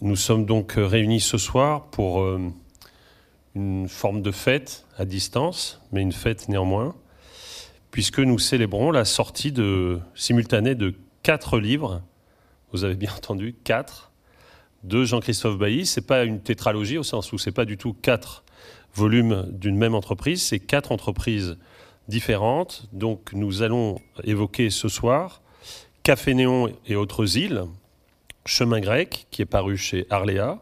Nous sommes donc réunis ce soir pour euh, une forme de fête à distance, mais une fête néanmoins, puisque nous célébrons la sortie simultanée de quatre livres, vous avez bien entendu, quatre, de Jean-Christophe Bailly. Ce n'est pas une tétralogie au sens où ce n'est pas du tout quatre volumes d'une même entreprise, c'est quatre entreprises différentes. Donc nous allons évoquer ce soir Café Néon et autres îles, Chemin grec, qui est paru chez Arléa.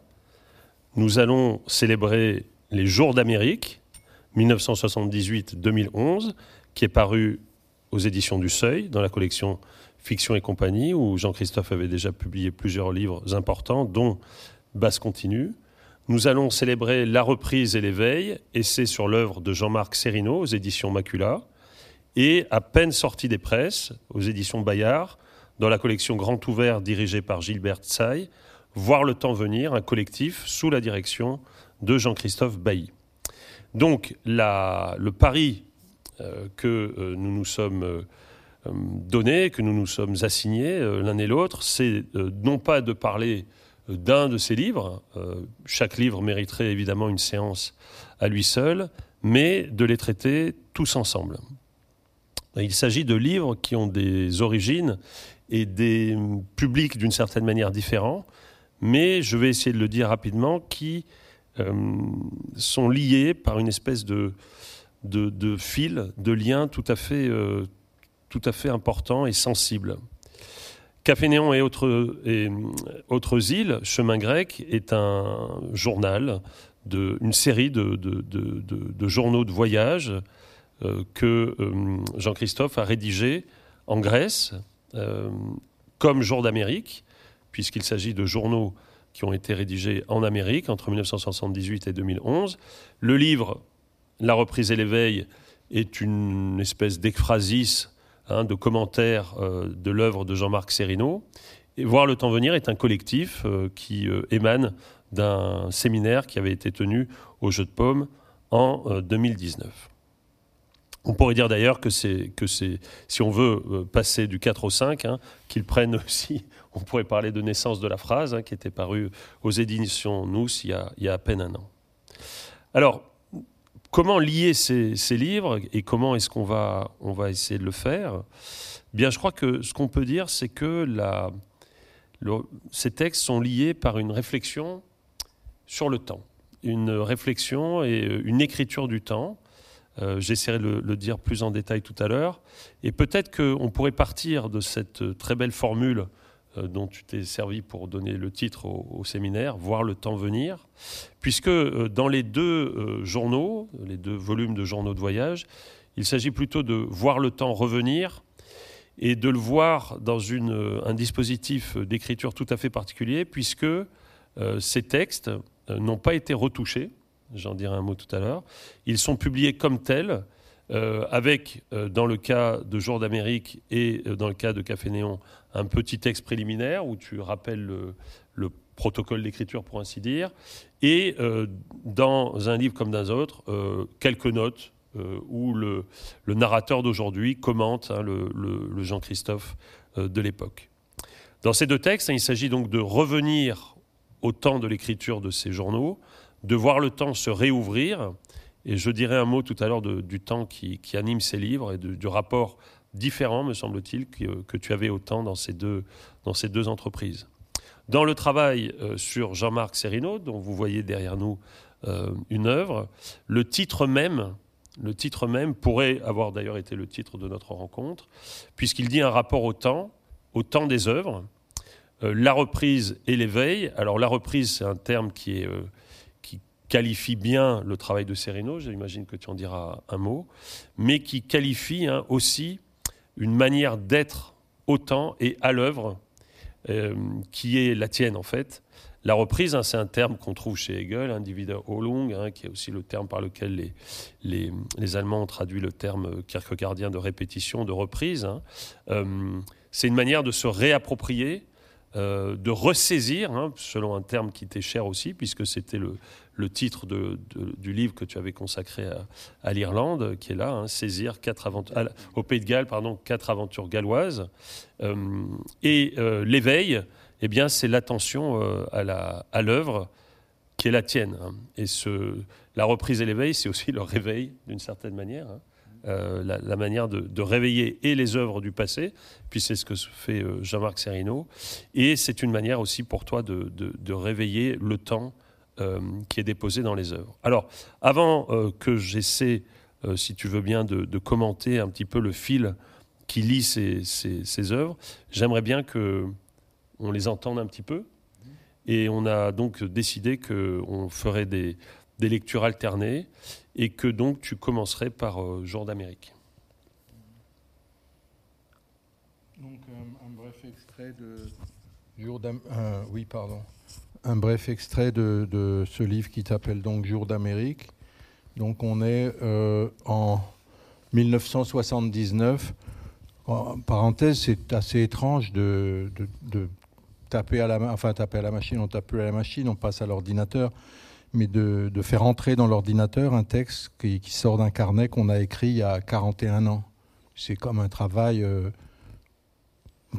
Nous allons célébrer les Jours d'Amérique, 1978-2011, qui est paru aux éditions du Seuil, dans la collection Fiction et compagnie, où Jean-Christophe avait déjà publié plusieurs livres importants, dont Basse continue. Nous allons célébrer La reprise et l'éveil, essai sur l'œuvre de Jean-Marc Serrino aux éditions Macula, et à peine sorti des presses, aux éditions Bayard, dans la collection Grand Ouvert dirigée par Gilbert Tsai, Voir le temps venir, un collectif sous la direction de Jean-Christophe Bailly. Donc le pari euh, que euh, nous nous sommes euh, donnés, que nous nous sommes assignés l'un et l'autre, c'est non pas de parler d'un de ces livres, chaque livre mériterait évidemment une séance à lui seul, mais de les traiter tous ensemble. Il s'agit de livres qui ont des origines et des publics d'une certaine manière différents, mais je vais essayer de le dire rapidement, qui euh, sont liés par une espèce de, de, fil, de lien tout à fait, euh, tout à fait important et sensible. Café Néon et autres, et autres îles, Chemin grec, est un journal, de, une série de, de journaux de voyage euh, que Jean-Christophe a rédigé en Grèce, comme Jour d'Amérique, puisqu'il s'agit de journaux qui ont été rédigés en Amérique entre 1978 et 2011. Le livre La reprise et l'éveil est une espèce d'ekphrasis, hein, de commentaire euh, de l'œuvre de Jean-Marc Serrino. Et Voir le temps venir est un collectif euh, qui émane d'un séminaire qui avait été tenu au Jeu de Paume en 2019. On pourrait dire d'ailleurs que c'est que c'est si on veut euh, passer du 4 au 5, hein, qu'ils prennent aussi. On pourrait parler de naissance de la phrase hein, qui était parue aux éditions Nous il y, a, il y a à peine un an. Alors comment lier ces, ces livres et comment est-ce qu'on va on va essayer de le faire? Bien, je crois que ce qu'on peut dire, c'est que la, ces textes sont liés par une réflexion sur le temps, une réflexion et euh, une écriture du temps euh, j'essaierai de le, dire plus en détail tout à l'heure. Et peut-être qu'on pourrait partir de cette très belle formule euh, dont tu t'es servi pour donner le titre au, séminaire, Voir le temps venir, puisque euh, dans les deux journaux, les deux volumes de journaux de voyage, il s'agit plutôt de voir le temps revenir et de le voir dans un dispositif d'écriture tout à fait particulier, puisque ces textes n'ont pas été retouchés j'en dirai un mot tout à l'heure. Ils sont publiés comme tels, euh, avec, euh, dans le cas de Jour d'Amérique et euh, dans le cas de Café Néon, un petit texte préliminaire où tu rappelles le, protocole d'écriture, pour ainsi dire, et dans un livre comme dans un autre, quelques notes où le, narrateur d'aujourd'hui commente hein, le, Jean-Christophe de l'époque. Dans ces deux textes, hein, il s'agit donc de revenir au temps de l'écriture de ces journaux, de voir le temps se réouvrir. Et je dirai un mot tout à l'heure du temps qui, anime ces livres et du rapport différent, me semble-t-il, que, tu avais au temps dans ces deux, entreprises. Dans le travail euh, sur Jean-Marc Serrino, dont vous voyez derrière nous euh, une œuvre, le titre même, le titre même pourrait avoir d'ailleurs été le titre de notre rencontre, puisqu'il dit un rapport au temps, au temps des œuvres, euh, la reprise et l'éveil. Alors la reprise, c'est un terme qui est qualifie bien le travail de Sereno, j'imagine que tu en diras un mot, mais qui qualifie hein, aussi une manière d'être au temps et à l'œuvre euh, qui est la tienne en fait. La reprise, hein, c'est un terme qu'on trouve chez Hegel, Individualung, hein, qui est aussi le terme par lequel les, les, les, Allemands ont traduit le terme kierkegaardien de répétition, de reprise. Euh, c'est une manière de se réapproprier euh, de ressaisir, hein, selon un terme qui t'est cher aussi, puisque c'était le, titre du livre que tu avais consacré à, l'Irlande, qui est là, hein, saisir quatre aventures, au Pays de Galles, pardon, quatre aventures galloises, euh, et euh, l'éveil, eh bien, c'est l'attention à l'œuvre qui est la tienne. Hein. Et la reprise et l'éveil, c'est aussi le réveil, d'une certaine manière. Hein. Euh, la, manière de, réveiller et les œuvres du passé, puis c'est ce que fait euh, Jean-Marc Serino, et c'est une manière aussi pour toi de, réveiller le temps euh, qui est déposé dans les œuvres. Alors, avant que j'essaie, si tu veux bien, de, commenter un petit peu le fil qui lie ces, œuvres, j'aimerais bien que on les entende un petit peu. Et on a donc décidé qu'on ferait des, des lectures alternées et que donc tu commencerais par euh, Jour d'Amérique. Donc un, bref extrait de Jour euh, oui pardon, un bref extrait de, ce livre qui s'appelle donc Jour d'Amérique. Donc on est euh, en 1979. En parenthèse, c'est assez étrange de, taper à la machine, on tape plus à la machine, on passe à l'ordinateur mais de, faire entrer dans l'ordinateur un texte qui, sort d'un carnet qu'on a écrit il y a 41 ans. C'est comme un travail euh,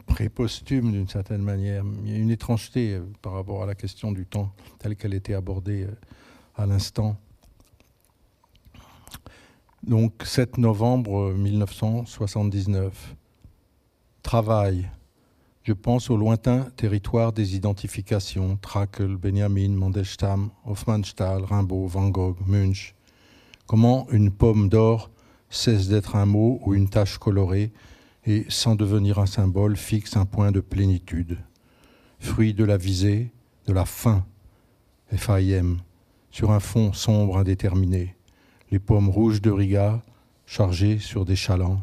pré-posthume d'une certaine manière. Il y a une étrangeté euh, par rapport à la question du temps telle qu'elle était abordée euh, à l'instant. Donc 7 novembre 1979. Travail. Je pense au lointain territoire des identifications, Trakel, Benjamin, Mandelstam, Hofmannsthal, Rimbaud, Van Gogh, Munch. Comment une pomme d'or cesse d'être un mot ou une tache colorée et, sans devenir un symbole, fixe un point de plénitude. Fruit de la visée, de la faim, FAIM, sur un fond sombre indéterminé. Les pommes rouges de Riga, chargées sur des chalands,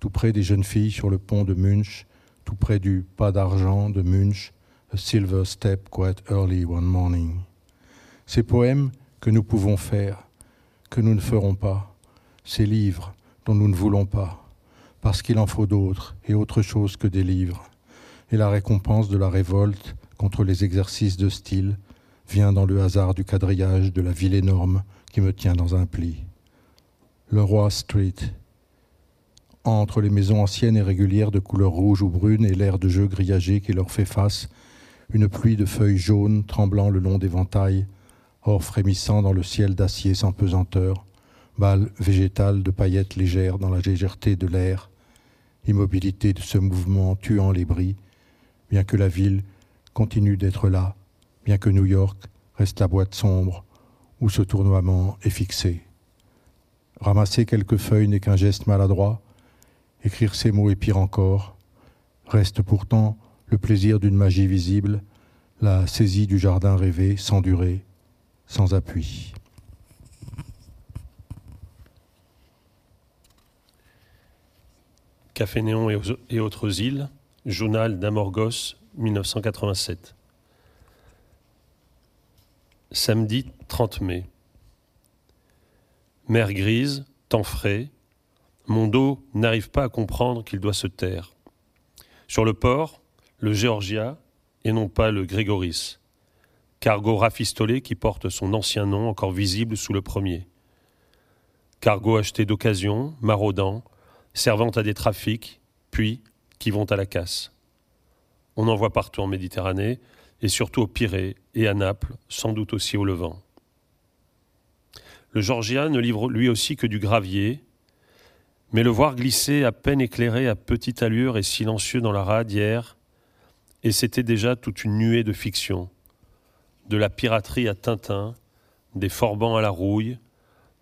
tout près des jeunes filles sur le pont de Munch, tout près du pas d'argent de Munch, A Silver Step Quite Early One Morning. Ces poèmes que nous pouvons faire, que nous ne ferons pas, ces livres dont nous ne voulons pas, parce qu'il en faut d'autres et autre chose que des livres. Et la récompense de la révolte contre les exercices de style vient dans le hasard du quadrillage de la ville énorme qui me tient dans un pli. Le Roi Street, entre les maisons anciennes et régulières de couleur rouge ou brune et l'air de jeu grillagé qui leur fait face, une pluie de feuilles jaunes tremblant le long des ventailles, or frémissant dans le ciel d'acier sans pesanteur, balles végétales de paillettes légères dans la légèreté de l'air, immobilité de ce mouvement tuant les bris, bien que la ville continue d'être là, bien que New York reste la boîte sombre où ce tournoiement est fixé. Ramasser quelques feuilles n'est qu'un geste maladroit, Écrire ces mots est pire encore. Reste pourtant le plaisir d'une magie visible, la saisie du jardin rêvé, sans durée, sans appui. Café Néon et autres îles, journal d'Amorgos, 1987. Samedi 30 mai. Mer grise, temps frais, mon dos n'arrive pas à comprendre qu'il doit se taire. Sur le port, le Georgia et non pas le Grégoris. Cargo rafistolé qui porte son ancien nom encore visible sous le premier. Cargo acheté d'occasion, maraudant, servant à des trafics, puis qui vont à la casse. On en voit partout en Méditerranée, et surtout au Pirée et à Naples, sans doute aussi au Levant. Le Georgia ne livre lui aussi que du gravier, mais le voir glisser à peine éclairé à petite allure et silencieux dans la rade hier, et c'était déjà toute une nuée de fiction, de la piraterie à Tintin, des forbans à la rouille,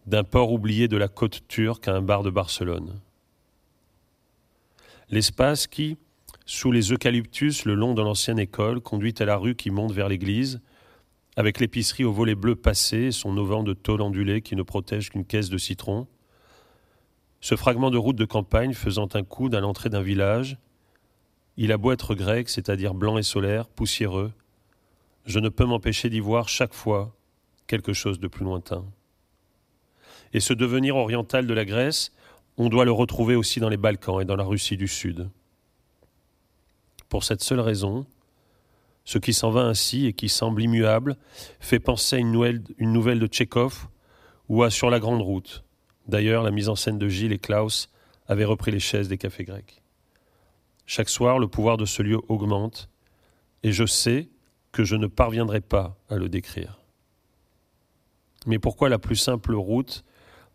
d'un port oublié de la côte turque à un bar de Barcelone. L'espace qui, sous les eucalyptus le long de l'ancienne école, conduit à la rue qui monte vers l'église, avec l'épicerie au volet bleu passé et son auvent de tôle ondulée qui ne protège qu'une caisse de citron, ce fragment de route de campagne faisant un coude à l'entrée d'un village, il a beau être grec, c'est-à-dire blanc et solaire, poussiéreux, je ne peux m'empêcher d'y voir chaque fois quelque chose de plus lointain. Et ce devenir oriental de la Grèce, on doit le retrouver aussi dans les Balkans et dans la Russie du Sud. Pour cette seule raison, ce qui s'en va ainsi et qui semble immuable fait penser à une nouvelle, de Tchékov ou à Sur la Grande Route, D'ailleurs, la mise en scène de Gilles et Klaus avait repris les chaises des cafés grecs. Chaque soir, le pouvoir de ce lieu augmente, et je sais que je ne parviendrai pas à le décrire. Mais pourquoi la plus simple route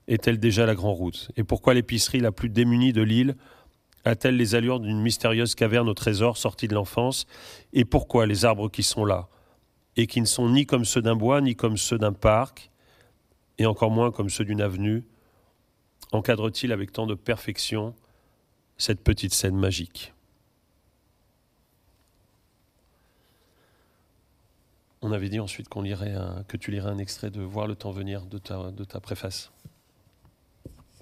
est-elle déjà la grande route? Et pourquoi l'épicerie la plus démunie de l'île a-t-elle les allures d'une mystérieuse caverne au trésor sortie de l'enfance? Et pourquoi les arbres qui sont là, et qui ne sont ni comme ceux d'un bois, ni comme ceux d'un parc, et encore moins comme ceux d'une avenue, encadrent-ils avec tant de perfection cette petite scène magique? On avait dit ensuite qu'on lirait que tu lirais un extrait de Voir le temps venir de ta, de ta préface.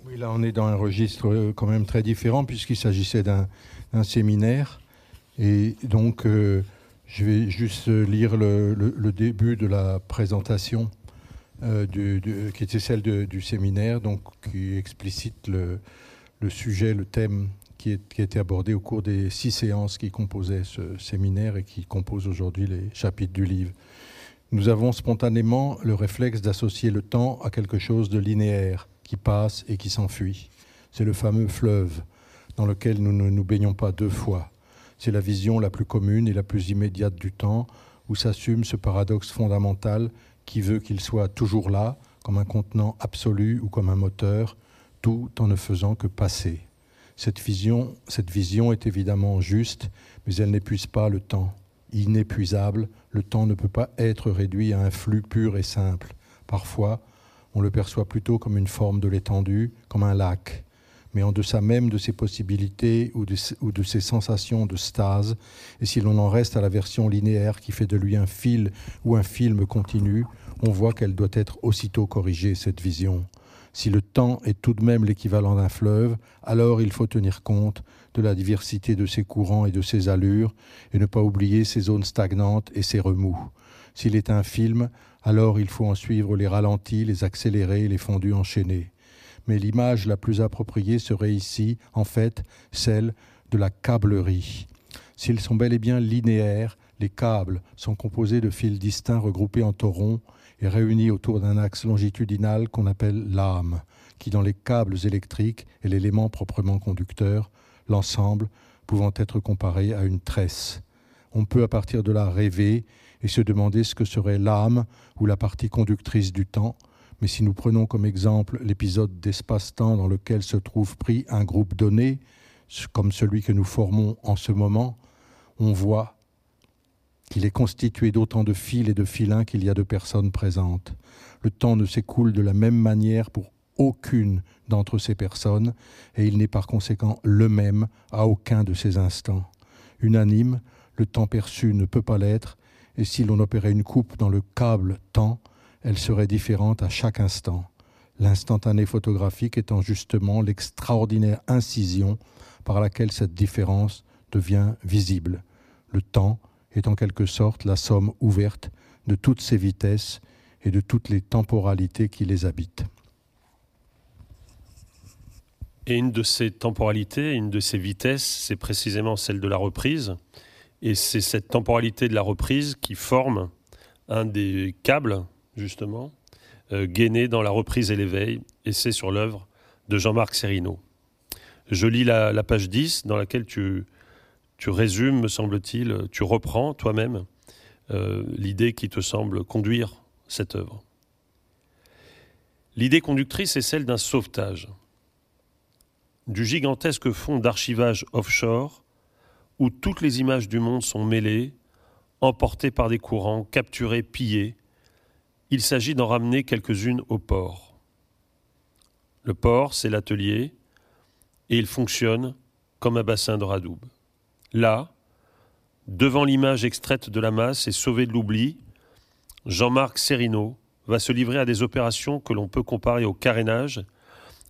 Oui, là on est dans un registre euh, quand même très différent puisqu'il s'agissait d'un séminaire. Et donc euh, je vais juste lire le, début de la présentation euh, qui était celle du séminaire, donc qui explicite le, sujet, le thème qui a été abordé au cours des six séances qui composaient ce séminaire et qui composent aujourd'hui les chapitres du livre. Nous avons spontanément le réflexe d'associer le temps à quelque chose de linéaire, qui passe et qui s'enfuit. C'est le fameux fleuve dans lequel nous ne nous baignons pas deux fois. C'est la vision la plus commune et la plus immédiate du temps, où s'assume ce paradoxe fondamental qui veut qu'il soit toujours là, comme un contenant absolu ou comme un moteur, tout en ne faisant que passer. Cette vision, cette vision est évidemment juste, mais elle n'épuise pas le temps inépuisable, le temps ne peut pas être réduit à un flux pur et simple. Parfois, on le perçoit plutôt comme une forme de l'étendue, comme un lac. Mais en deçà même de ses possibilités ou de, ou de ses sensations de stase, et si l'on en reste à la version linéaire qui fait de lui un fil ou un film continu, on voit qu'elle doit être aussitôt corrigée, cette vision. Si le temps est tout de même l'équivalent d'un fleuve, alors il faut tenir compte de la diversité de ses courants et de ses allures, et ne pas oublier ses zones stagnantes et ses remous. S'il est un film, alors il faut en suivre les ralentis, les accélérés, les fondus enchaînés. Mais l'image la plus appropriée serait ici, en fait, celle de la câblerie. S'ils sont bel et bien linéaires, les câbles sont composés de fils distincts regroupés en torons et réunis autour d'un axe longitudinal qu'on appelle l'âme, qui dans les câbles électriques est l'élément proprement conducteur, l'ensemble pouvant être comparé à une tresse. On peut à partir de là rêver et se demander ce que serait l'âme ou la partie conductrice du temps, mais si nous prenons comme exemple l'épisode d'espace-temps dans lequel se trouve pris un groupe donné, comme celui que nous formons en ce moment, on voit qu'il est constitué d'autant de fils et de filins qu'il y a de personnes présentes. Le temps ne s'écoule de la même manière pour aucune d'entre ces personnes, et il n'est par conséquent le même à aucun de ces instants. Unanime, le temps perçu ne peut pas l'être, et si l'on opérait une coupe dans le câble temps, elle serait différente à chaque instant, l'instantané photographique étant justement l'extraordinaire incision par laquelle cette différence devient visible. Le temps est en quelque sorte la somme ouverte de toutes ces vitesses et de toutes les temporalités qui les habitent. Et une de ces temporalités, une de ces vitesses, c'est précisément celle de la reprise. Et c'est cette temporalité de la reprise qui forme un des câbles, justement, euh, gainé dans la reprise et l'éveil, et c'est sur l'œuvre de Jean-Marc Serino. Je lis la, page 10 dans laquelle tu, tu résumes, me semble-t-il, tu reprends toi-même euh, l'idée qui te semble conduire cette œuvre. L'idée conductrice est celle d'un sauvetage, du gigantesque fonds d'archivage offshore où toutes les images du monde sont mêlées, emportées par des courants, capturées, pillées. Il s'agit d'en ramener quelques-unes au port. Le port, c'est l'atelier, et il fonctionne comme un bassin de radoub. Là, devant l'image extraite de la masse et sauvée de l'oubli, Jean-Marc Serino va se livrer à des opérations que l'on peut comparer au carénage,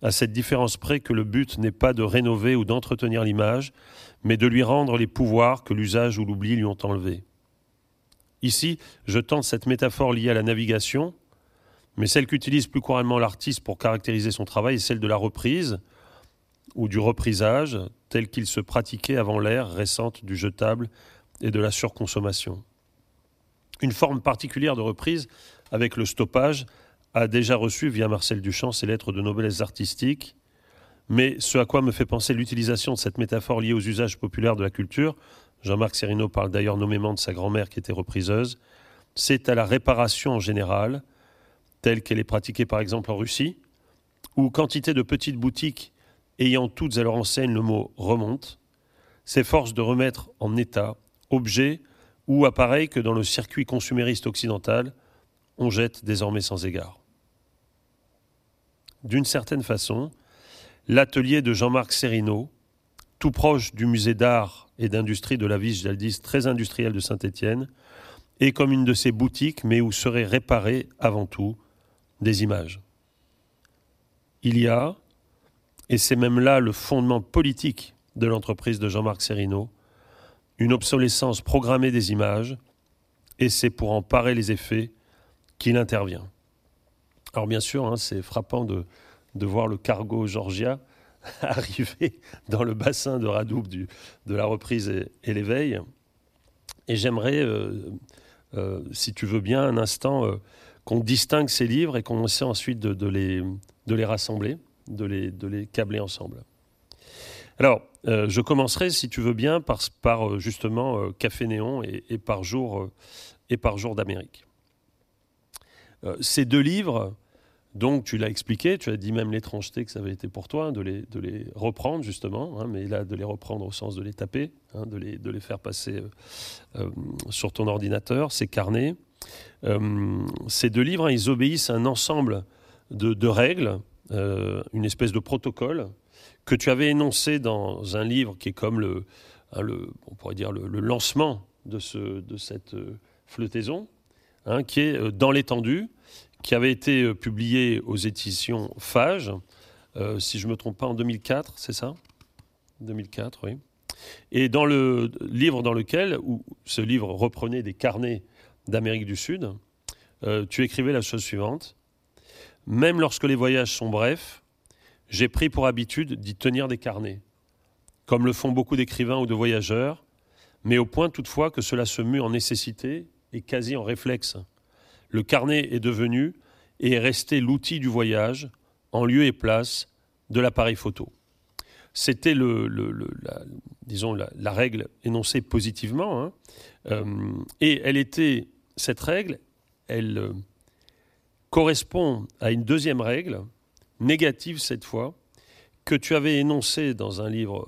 à cette différence près que le but n'est pas de rénover ou d'entretenir l'image, mais de lui rendre les pouvoirs que l'usage ou l'oubli lui ont enlevés. Ici, je tente cette métaphore liée à la navigation, mais celle qu'utilise plus couramment l'artiste pour caractériser son travail est celle de la reprise ou du reprisage, tel qu'il se pratiquait avant l'ère récente du jetable et de la surconsommation. Une forme particulière de reprise avec le stoppage a déjà reçu via Marcel Duchamp ses lettres de noblesse artistique, mais ce à quoi me fait penser l'utilisation de cette métaphore liée aux usages populaires de la culture Jean-Marc Serino parle d'ailleurs nommément de sa grand-mère qui était repriseuse, c'est à la réparation en général, telle qu'elle est pratiquée par exemple en Russie, où quantité de petites boutiques ayant toutes à leur enseigne le mot remonte, s'efforcent de remettre en état objets ou appareils que dans le circuit consumériste occidental, on jette désormais sans égard. D'une certaine façon, l'atelier de Jean-Marc Serino, tout proche du musée d'art et d'industrie de la ville Jaldis, très industrielle de Saint-Étienne, est comme une de ces boutiques, mais où seraient réparées avant tout des images. Il y a, et c'est même là le fondement politique de l'entreprise de Jean-Marc Serino, une obsolescence programmée des images, et c'est pour en parer les effets qu'il intervient. Alors bien sûr, hein, c'est frappant de, voir le cargo Georgia arriver dans le bassin de Radoub de la reprise et, l'éveil. Et j'aimerais, euh, euh, si tu veux bien, un instant, euh, qu'on distingue ces livres et qu'on essaie ensuite de, les, rassembler, de les, câbler ensemble. Alors, je commencerai, si tu veux bien, par, justement Café Néon et par jour, et par jour d'Amérique. Euh, ces deux livres, donc tu l'as expliqué, tu as dit même l'étrangeté que ça avait été pour toi de les, de les reprendre justement, hein, mais là de les reprendre au sens de les taper, hein, de, les, faire passer euh, euh, sur ton ordinateur, ces carnets. ces deux livres, hein, ils obéissent à un ensemble de, règles, une espèce de protocole que tu avais énoncé dans un livre qui est comme le, on pourrait dire le, lancement de, ce, de cette flottaison, Hein, qui est euh, Dans l'étendue, qui avait été euh, publié aux éditions Fage, euh, si je ne me trompe pas, en 2004, c'est ça? 2004, oui. Et dans le livre dans lequel, où ce livre reprenait des carnets d'Amérique du Sud, tu écrivais la chose suivante. Même lorsque les voyages sont brefs, j'ai pris pour habitude d'y tenir des carnets, comme le font beaucoup d'écrivains ou de voyageurs, mais au point toutefois que cela se mue en nécessité et quasi en réflexe. Le carnet est devenu et est resté l'outil du voyage en lieu et place de l'appareil photo. C'était le, la, disons la, règle énoncée positivement, hein. euh, et elle était cette règle, elle euh, correspond à une deuxième règle négative cette fois que tu avais énoncée dans un livre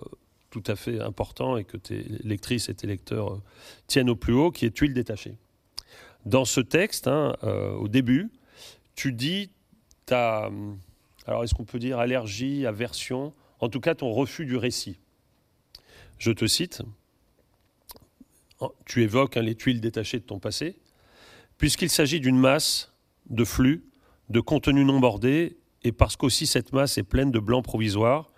tout à fait important et que tes lectrices et tes lecteurs euh, tiennent au plus haut, qui est Tuile détachée. Dans ce texte, hein, euh, au début, tu dis ta, alors est-ce qu'on peut dire allergie, aversion, en tout cas ton refus du récit. Je te cite, tu évoques hein, les tuiles détachées de ton passé, puisqu'il s'agit d'une masse de flux, de contenu non bordé, et parce qu'aussi cette masse est pleine de blancs provisoires,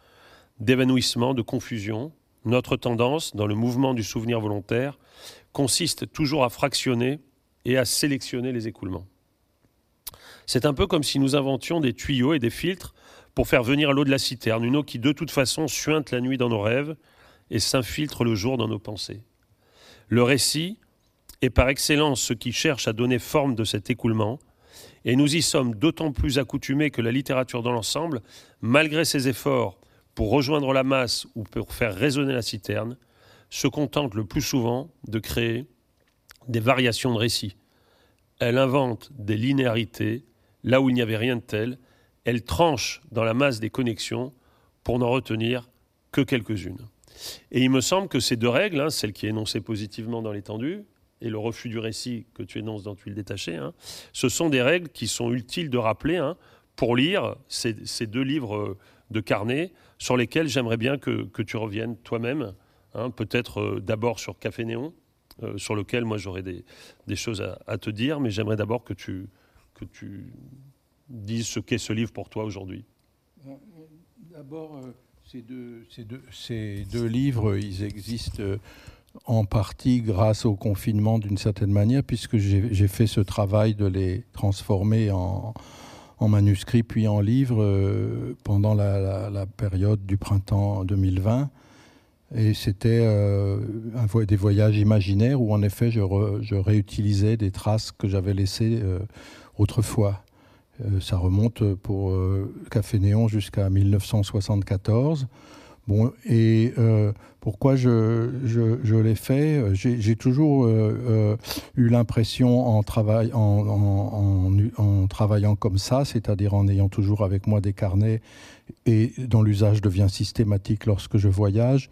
d'évanouissement, de confusion, notre tendance, dans le mouvement du souvenir volontaire, consiste toujours à fractionner et à sélectionner les écoulements. C'est un peu comme si nous inventions des tuyaux et des filtres pour faire venir l'eau de la citerne, une eau qui de toute façon suinte la nuit dans nos rêves et s'infiltre le jour dans nos pensées. Le récit est par excellence ce qui cherche à donner forme de cet écoulement, et nous y sommes d'autant plus accoutumés que la littérature dans l'ensemble, malgré ses efforts pour rejoindre la masse ou pour faire résonner la citerne, se contente le plus souvent de créer des variations de récits. Elle invente des linéarités là où il n'y avait rien de tel. Elle tranche dans la masse des connexions pour n'en retenir que quelques-unes. Et il me semble que ces deux règles, hein, celle qui est énoncée positivement dans l'étendue et le refus du récit que tu énonces dans Tuile détachée, hein, ce sont des règles qui sont utiles de rappeler hein, pour lire ces, deux livres de carnet sur lesquels j'aimerais bien que, tu reviennes toi-même, peut-être euh, d'abord sur Café Néon, euh, sur lequel moi j'aurais des, choses à, te dire, mais j'aimerais d'abord que tu, dises ce qu'est ce livre pour toi aujourd'hui. Euh, d'abord, euh, ces, deux, livres, ils existent en partie grâce au confinement d'une certaine manière, puisque j'ai fait ce travail de les transformer en, en manuscrit puis en livre pendant la, période du printemps 2020. Et c'était euh, des voyages imaginaires où, en effet, je, réutilisais des traces que j'avais laissées euh, autrefois. Euh, ça remonte pour Café Néon jusqu'à 1974. Bon, et euh, pourquoi je, je, l'ai fait J'ai toujours eu l'impression en, travail, en, en, travaillant comme ça, c'est-à-dire en ayant toujours avec moi des carnets et dont l'usage devient systématique lorsque je voyage,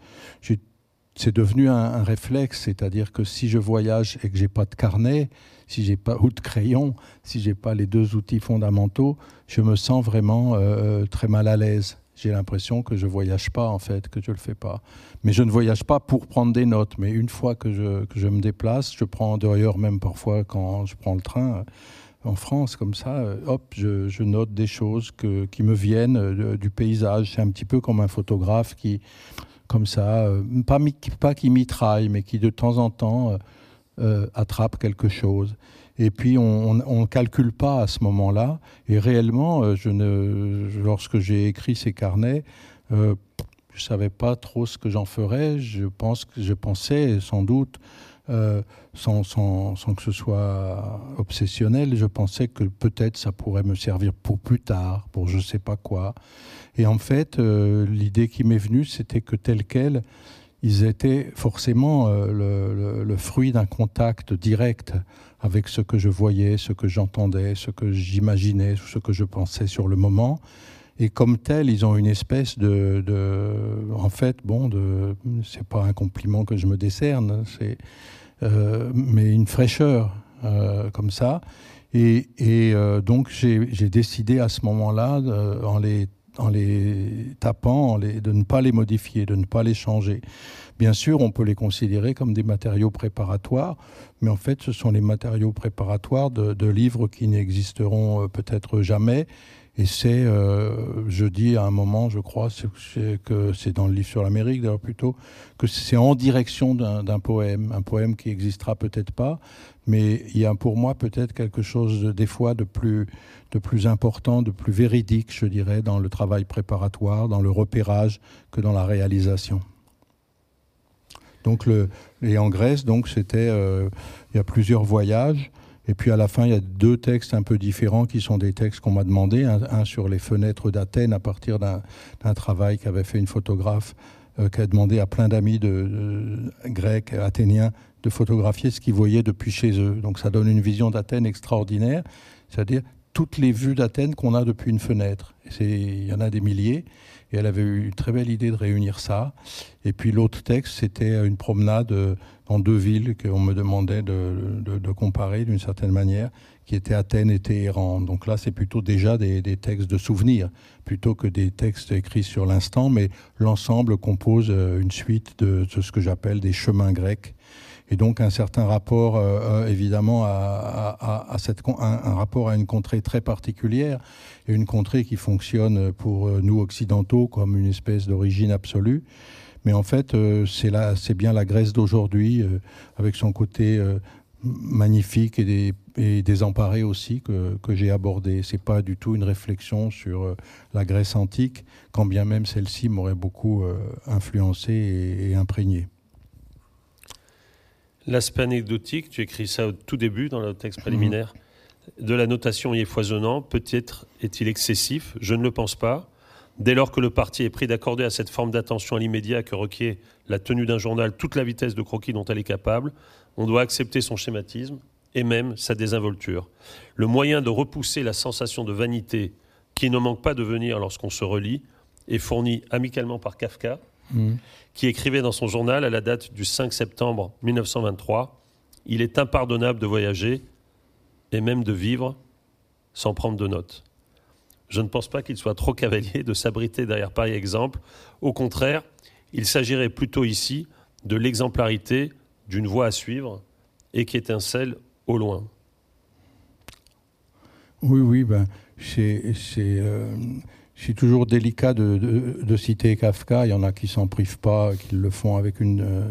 c'est devenu un, réflexe, c'est-à-dire que si je voyage et que j'ai pas de carnet, si j'ai pas ou de crayon, si j'ai pas les deux outils fondamentaux, je me sens vraiment euh, très mal à l'aise. J'ai l'impression que je voyage pas en fait, que je le fais pas. Mais je ne voyage pas pour prendre des notes. Mais une fois que je, que je me déplace, je prends d'ailleurs même parfois quand je prends le train euh, en France comme ça, euh, hop, je, note des choses qui me viennent du paysage. C'est un petit peu comme un photographe qui, comme ça, pas, qui mitraille, mais qui de temps en temps euh, attrape quelque chose. Et puis on ne calcule pas à ce moment-là. Et réellement, euh, ne, lorsque j'ai écrit ces carnets, euh, je savais pas trop ce que j'en ferais. Je pense je pensais sans doute, sans, sans, que ce soit obsessionnel, je pensais que peut-être ça pourrait me servir pour plus tard, pour je sais pas quoi. Et en fait, l'idée qui m'est venue, c'était que tel quel, ils étaient forcément euh, le, fruit d'un contact direct avec ce que je voyais, ce que j'entendais, ce que j'imaginais, ce que je pensais sur le moment. Et comme tel, ils ont une espèce de, en fait, bon, c'est pas un compliment que je me décerne, c'est, euh, mais une fraîcheur euh, comme ça. Et, et donc j'ai décidé à ce moment-là, en les en les tapant, de ne pas les modifier, de ne pas les changer. Bien sûr, on peut les considérer comme des matériaux préparatoires, mais en fait, ce sont les matériaux préparatoires de, livres qui n'existeront euh, peut-être jamais. Et c'est, euh, je dis à un moment, je crois, que c'est dans le livre sur l'Amérique d'ailleurs plutôt, que c'est en direction d'un poème, un poème qui n'existera peut-être pas, mais il y a pour moi peut-être quelque chose des fois de plus, de plus important, de plus véridique, je dirais, dans le travail préparatoire, dans le repérage, que dans la réalisation. Donc et en Grèce, donc c'était, euh, il y a plusieurs voyages. Et puis à la fin, il y a deux textes un peu différents qui sont des textes qu'on m'a demandé. Un, sur les fenêtres d'Athènes à partir d'un travail qu'avait fait une photographe euh, qui a demandé à plein d'amis de, grecs, athéniens, de photographier ce qu'ils voyaient depuis chez eux. Donc ça donne une vision d'Athènes extraordinaire, c'est-à-dire toutes les vues d'Athènes qu'on a depuis une fenêtre. Il y en a des milliers. Et elle avait eu une très belle idée de réunir ça. Et puis l'autre texte, c'était une promenade euh, dans deux villes qu'on me demandait de, comparer d'une certaine manière, qui étaient Athènes et Téhéran. Donc là, c'est plutôt déjà des, textes de souvenirs, plutôt que des textes écrits sur l'instant, mais l'ensemble compose euh, une suite de ce que j'appelle des chemins grecs et donc un certain rapport euh, euh, évidemment à, un, rapport à une contrée très particulière et une contrée qui fonctionne pour euh, nous occidentaux comme une espèce d'origine absolue. Mais en fait, c'est bien la Grèce d'aujourd'hui, avec son côté magnifique et désemparé aussi que, que j'ai abordé. C'est pas du tout une réflexion sur la Grèce antique, quand bien même celle-ci m'aurait beaucoup influencé et, et imprégné. L'aspect anecdotique, tu écris ça au tout début dans le texte préliminaire, de la notation y est foisonnant. Peut-être est-il excessif, je ne le pense pas. Dès lors que le parti est pris d'accorder à cette forme d'attention à l'immédiat que requiert la tenue d'un journal toute la vitesse de croquis dont elle est capable, on doit accepter son schématisme et même sa désinvolture. Le moyen de repousser la sensation de vanité qui ne manque pas de venir lorsqu'on se relit est fourni amicalement par Kafka, mmh. qui écrivait dans son journal à la date du 5 septembre 1923 Il est impardonnable de voyager et même de vivre sans prendre de notes. Je ne pense pas qu'il soit trop cavalier de s'abriter derrière pareil exemple. Au contraire, il s'agirait plutôt ici de l'exemplarité d'une voie à suivre et qui étincelle au loin. Oui, oui, ben, c'est. C'est toujours délicat de, citer Kafka. Il y en a qui s'en privent pas, qui le font avec une, euh,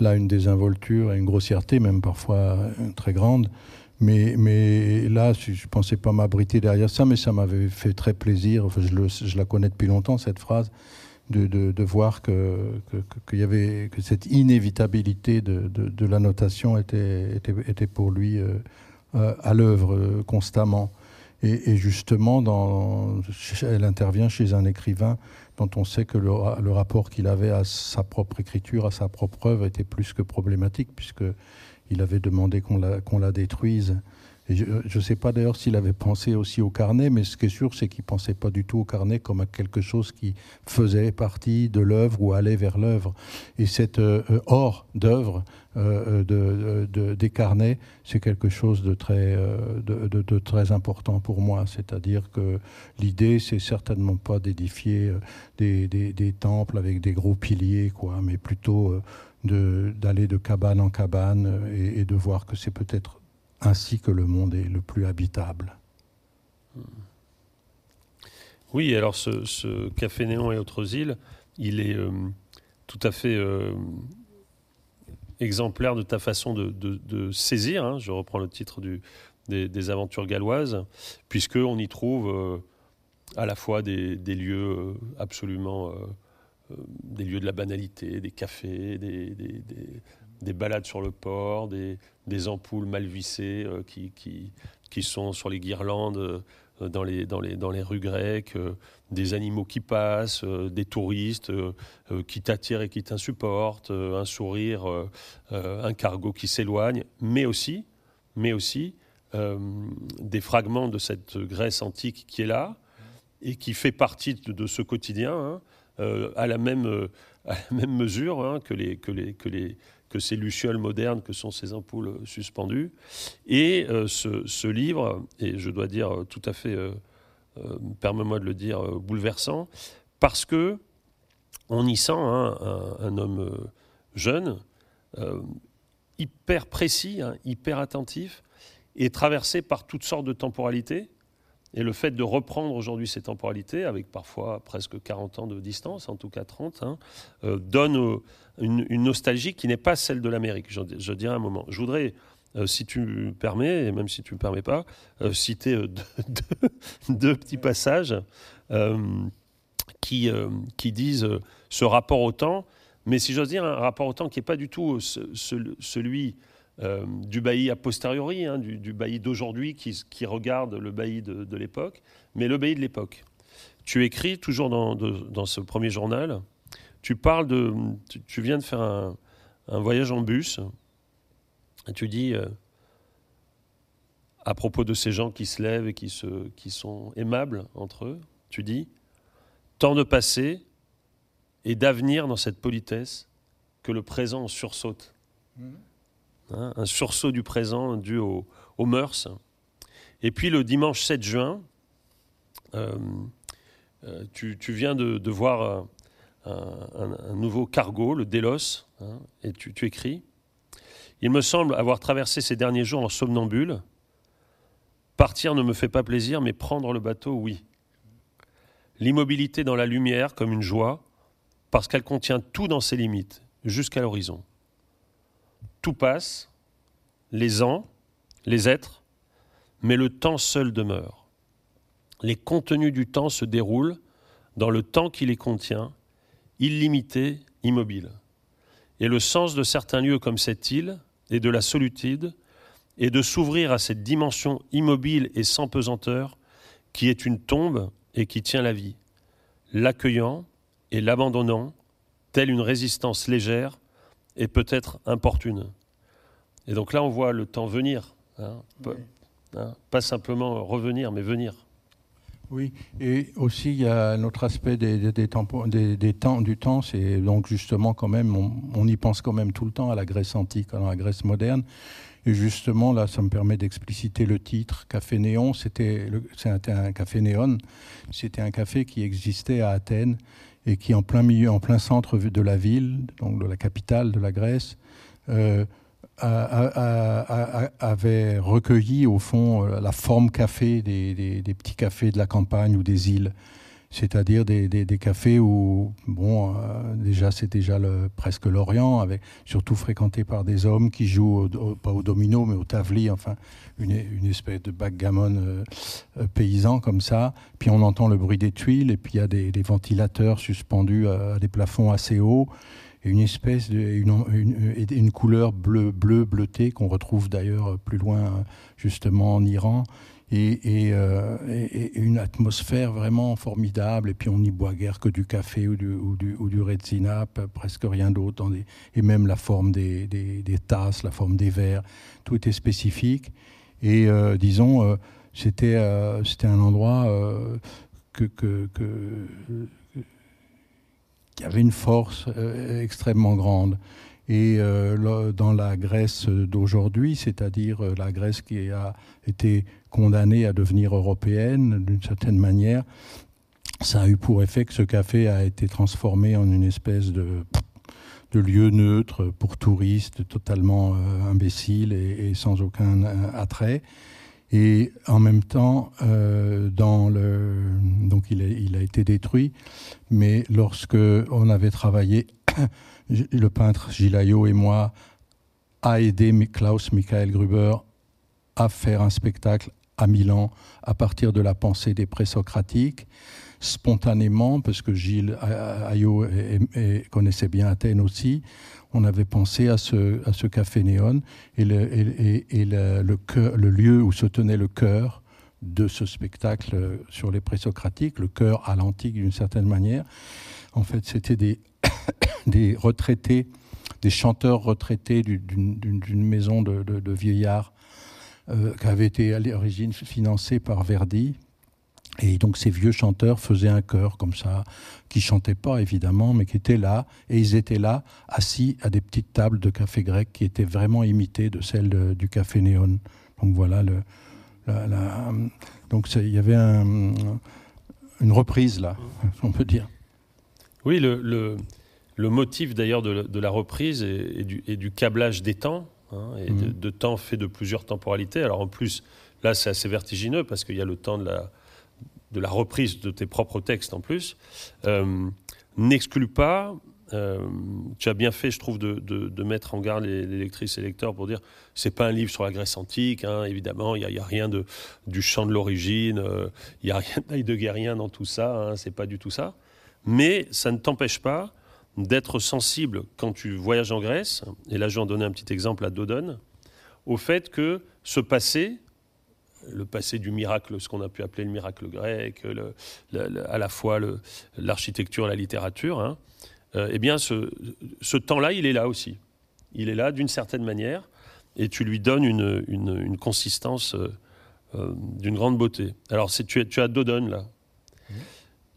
là, une désinvolture et une grossièreté, même parfois euh, très grande. Mais, mais là, je ne pensais pas m'abriter derrière ça, mais ça m'avait fait très plaisir. Enfin, je, je, la connais depuis longtemps, cette phrase, de, de, voir que, que, y avait, que cette inévitabilité de, de la notation était, était, était, pour lui euh, à l'œuvre constamment. Et, justement, elle intervient chez un écrivain dont on sait que le, rapport qu'il avait à sa propre écriture, à sa propre œuvre, était plus que problématique, puisqu'il avait demandé qu'on la détruise je ne sais pas d'ailleurs s'il avait pensé aussi au carnet, mais ce qui est sûr, c'est qu'il ne pensait pas du tout au carnet comme à quelque chose qui faisait partie de l'œuvre ou allait vers l'œuvre. Et cette euh, euh, or d'œuvre euh, de, des carnets, c'est quelque chose de très, important pour moi. C'est-à-dire que l'idée, c'est certainement pas d'édifier des, des, temples avec des gros piliers, quoi, mais plutôt d'aller de, cabane en cabane et de voir que c'est peut-être ainsi que le monde est le plus habitable. Oui, alors ce, Café Néon et autres îles, il est euh, tout à fait euh, exemplaire de ta façon de, saisir, hein. je reprends le titre des, aventures galloises, puisqu'on y trouve euh, à la fois des, lieux absolument... des lieux de la banalité, des cafés, des balades sur le port, des, des ampoules mal vissées euh, qui, qui, qui, sont sur les guirlandes euh, dans, les, dans, les, dans les rues grecques, euh, des animaux qui passent, des touristes qui t'attirent et qui t'insupportent, un sourire, un cargo qui s'éloigne, mais aussi, mais aussi des fragments de cette Grèce antique qui est là et qui fait partie de, ce quotidien hein, à, la même, à la même mesure hein, que, les, que, les, que, les, que ces lucioles modernes que sont ces ampoules suspendues. Et euh, ce, livre, et je dois dire euh, tout à fait, euh, permets-moi de le dire, bouleversant, parce que on y sent hein, un, homme jeune, hyper précis, hein, hyper attentif, et traversé par toutes sortes de temporalités. Et le fait de reprendre aujourd'hui ces temporalités, avec parfois presque 40 ans de distance, en tout cas 30, hein, donne une, nostalgie qui n'est pas celle de l'Amérique, je, dirais un moment. Je voudrais, euh, si tu me permets, et même si tu ne me permets pas, euh, citer euh, deux, petits passages qui, qui disent ce rapport au temps, mais si j'ose dire, un rapport au temps qui n'est pas du tout celui du bailli a posteriori, hein, du, bailli d'aujourd'hui qui, regarde le bailli de, l'époque, mais le bailli de l'époque. Tu écris toujours dans, dans ce premier journal, tu parles de. Tu, viens de faire un, voyage en bus. Et tu dis, euh, à propos de ces gens qui se lèvent et qui, se, qui sont aimables entre eux, tu dis tant de passé et d'avenir dans cette politesse que le présent sursaute. Mm-hmm. Hein, un sursaut du présent dû aux, mœurs. Et puis le dimanche 7 juin, euh, euh, tu, viens de voir un, nouveau cargo, le Delos, hein, et tu, écris Il me semble avoir traversé ces derniers jours en somnambule. Partir ne me fait pas plaisir, mais prendre le bateau, oui. L'immobilité dans la lumière comme une joie, parce qu'elle contient tout dans ses limites, jusqu'à l'horizon. Tout passe, les ans, les êtres, mais le temps seul demeure. Les contenus du temps se déroulent dans le temps qui les contient illimité, immobile. Et le sens de certains lieux comme cette île et de la solitude est de s'ouvrir à cette dimension immobile et sans pesanteur qui est une tombe et qui tient la vie, l'accueillant et l'abandonnant, telle une résistance légère et peut-être importune. Et donc là, on voit le temps venir, hein, hein, pas simplement revenir, mais venir. Oui, et aussi il y a un autre aspect des, des, temps, du temps, c'est donc justement quand même, on, y pense quand même tout le temps à la Grèce antique, à la Grèce moderne. Et justement, là, ça me permet d'expliciter le titre. Café Néon, c'était un café néon. C'était un café qui existait à Athènes et qui, en plein milieu, en plein centre de la ville, donc de la capitale de la Grèce, euh, avait recueilli au fond euh, la forme café des, petits cafés de la campagne ou des îles, c'est-à-dire des, cafés où, bon, euh, déjà c'est déjà le, presque l'Orient, avec, surtout fréquenté par des hommes qui jouent, pas au domino, mais au tavli, enfin une, espèce de backgammon euh, paysan comme ça. Puis on entend le bruit des tuiles, et puis il y a des, ventilateurs suspendus à des plafonds assez hauts. et une espèce de, une, une, couleur bleu, bleu bleutée qu'on retrouve d'ailleurs plus loin, justement en Iran. Et, euh, et, une atmosphère vraiment formidable. Et puis on n'y boit guère que du café ou du, ou du presque rien d'autre. Et même la forme des, tasses, la forme des verres, tout était spécifique. Et euh, disons, euh, c'était un endroit qui avait une force extrêmement grande. Et dans la Grèce d'aujourd'hui, c'est-à-dire la Grèce qui a été condamnée à devenir européenne d'une certaine manière, ça a eu pour effet que ce café a été transformé en une espèce de, de lieu neutre pour touristes, totalement imbécile et, sans aucun attrait. Et en même temps, euh, donc il a, il a, été détruit, mais lorsque on avait travaillé, le peintre Gilayo et moi, a aidé Klaus Michael Gruber à faire un spectacle à Milan à partir de la pensée des présocratiques, spontanément, parce que Gilles Ayo connaissait bien Athènes aussi on avait pensé à ce, café néon et, le, lieu où se tenait le cœur de ce spectacle sur les présocratiques, le cœur à l'antique d'une certaine manière. En fait, c'était des, retraités, des chanteurs retraités d'une maison de, vieillards euh, qui avait été à l'origine financée par Verdi, et donc ces vieux chanteurs faisaient un chœur comme ça, qui chantaient pas évidemment, mais qui étaient là, et ils étaient là, assis à des petites tables de café grec qui étaient vraiment imitées de celles du café néon. Donc voilà, le, donc il y avait une reprise là, on peut dire. Oui, le, le, motif d'ailleurs de, la reprise et, et, du, câblage des temps, hein, et de, mmh. de temps fait de plusieurs temporalités. Alors en plus, là c'est assez vertigineux parce qu'il y a le temps de la de la reprise de tes propres textes en plus, euh, n'exclut pas, euh, tu as bien fait, je trouve, de, mettre en garde les, lectrices et lecteurs pour dire c'est pas un livre sur la Grèce antique, hein, évidemment, il n'y a, rien de, du chant de l'origine, euh, il n'y a rien de guérien dans tout ça, hein, c'est pas du tout ça. Mais ça ne t'empêche pas d'être sensible quand tu voyages en Grèce, et là je vais en donner un petit exemple à Dodone, au fait que ce passé, le passé du miracle, ce qu'on a pu appeler le miracle grec, à la fois l'architecture et la littérature, hein, euh, eh bien, ce, temps-là, il est là aussi. Il est là d'une certaine manière, et tu lui donnes une, consistance euh, euh, d'une grande beauté. Alors, tu, tu as Dodon, là. Mmh.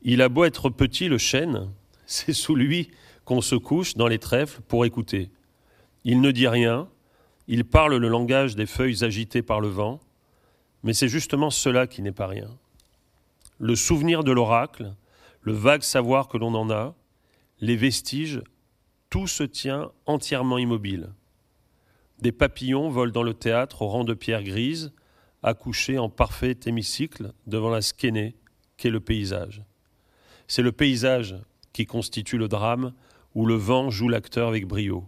Il a beau être petit, le chêne, c'est sous lui qu'on se couche dans les trèfles pour écouter. Il ne dit rien, il parle le langage des feuilles agitées par le vent, mais c'est justement cela qui n'est pas rien. Le souvenir de l'oracle, le vague savoir que l'on en a, les vestiges, tout se tient entièrement immobile. Des papillons volent dans le théâtre au rang de pierres grises, accouchés en parfait hémicycle devant la skénée qu'est le paysage. C'est le paysage qui constitue le drame où le vent joue l'acteur avec brio.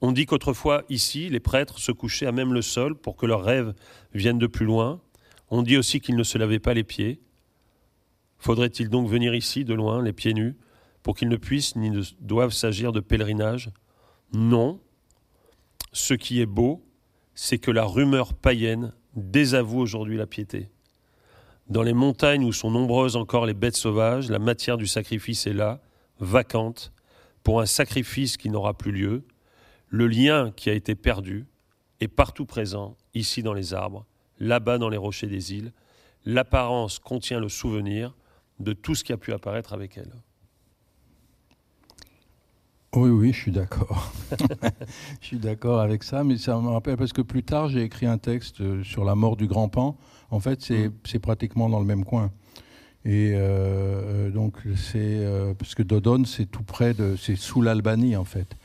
On dit qu'autrefois, ici, les prêtres se couchaient à même le sol pour que leurs rêves viennent de plus loin. On dit aussi qu'ils ne se lavaient pas les pieds. Faudrait-il donc venir ici, de loin, les pieds nus, pour qu'ils ne puissent ni ne doivent s'agir de pèlerinage? Non. Ce qui est beau, c'est que la rumeur païenne désavoue aujourd'hui la piété. Dans les montagnes où sont nombreuses encore les bêtes sauvages, la matière du sacrifice est là, vacante, pour un sacrifice qui n'aura plus lieu, le lien qui a été perdu est partout présent, ici dans les arbres, là-bas dans les rochers des îles. L'apparence contient le souvenir de tout ce qui a pu apparaître avec elle. Oui, oui, je suis d'accord. je suis d'accord avec ça, mais ça me rappelle parce que plus tard, j'ai écrit un texte euh, sur la mort du grand Pan. En fait, c'est mm. pratiquement dans le même coin. Et euh, donc, c'est euh, parce que Dodon, c'est tout près de, c'est sous l'Albanie en fait.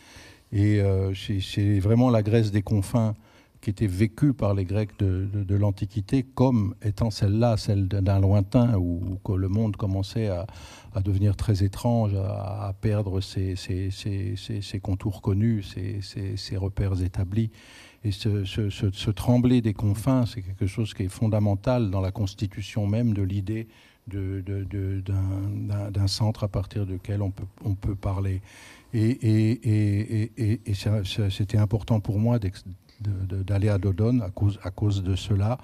Et euh, c'est vraiment la Grèce des confins qui était vécue par les Grecs de, l'Antiquité comme étant celle-là, celle, d'un lointain, où, le monde commençait à, devenir très étrange, à, perdre ses, contours connus, ses, repères établis. Et ce, ce, trembler des confins, c'est quelque chose qui est fondamental dans la constitution même de l'idée d'un centre à partir duquel on peut, on peut parler. Et, c'était important pour moi d'aller à Dodon à cause, à cause de cela.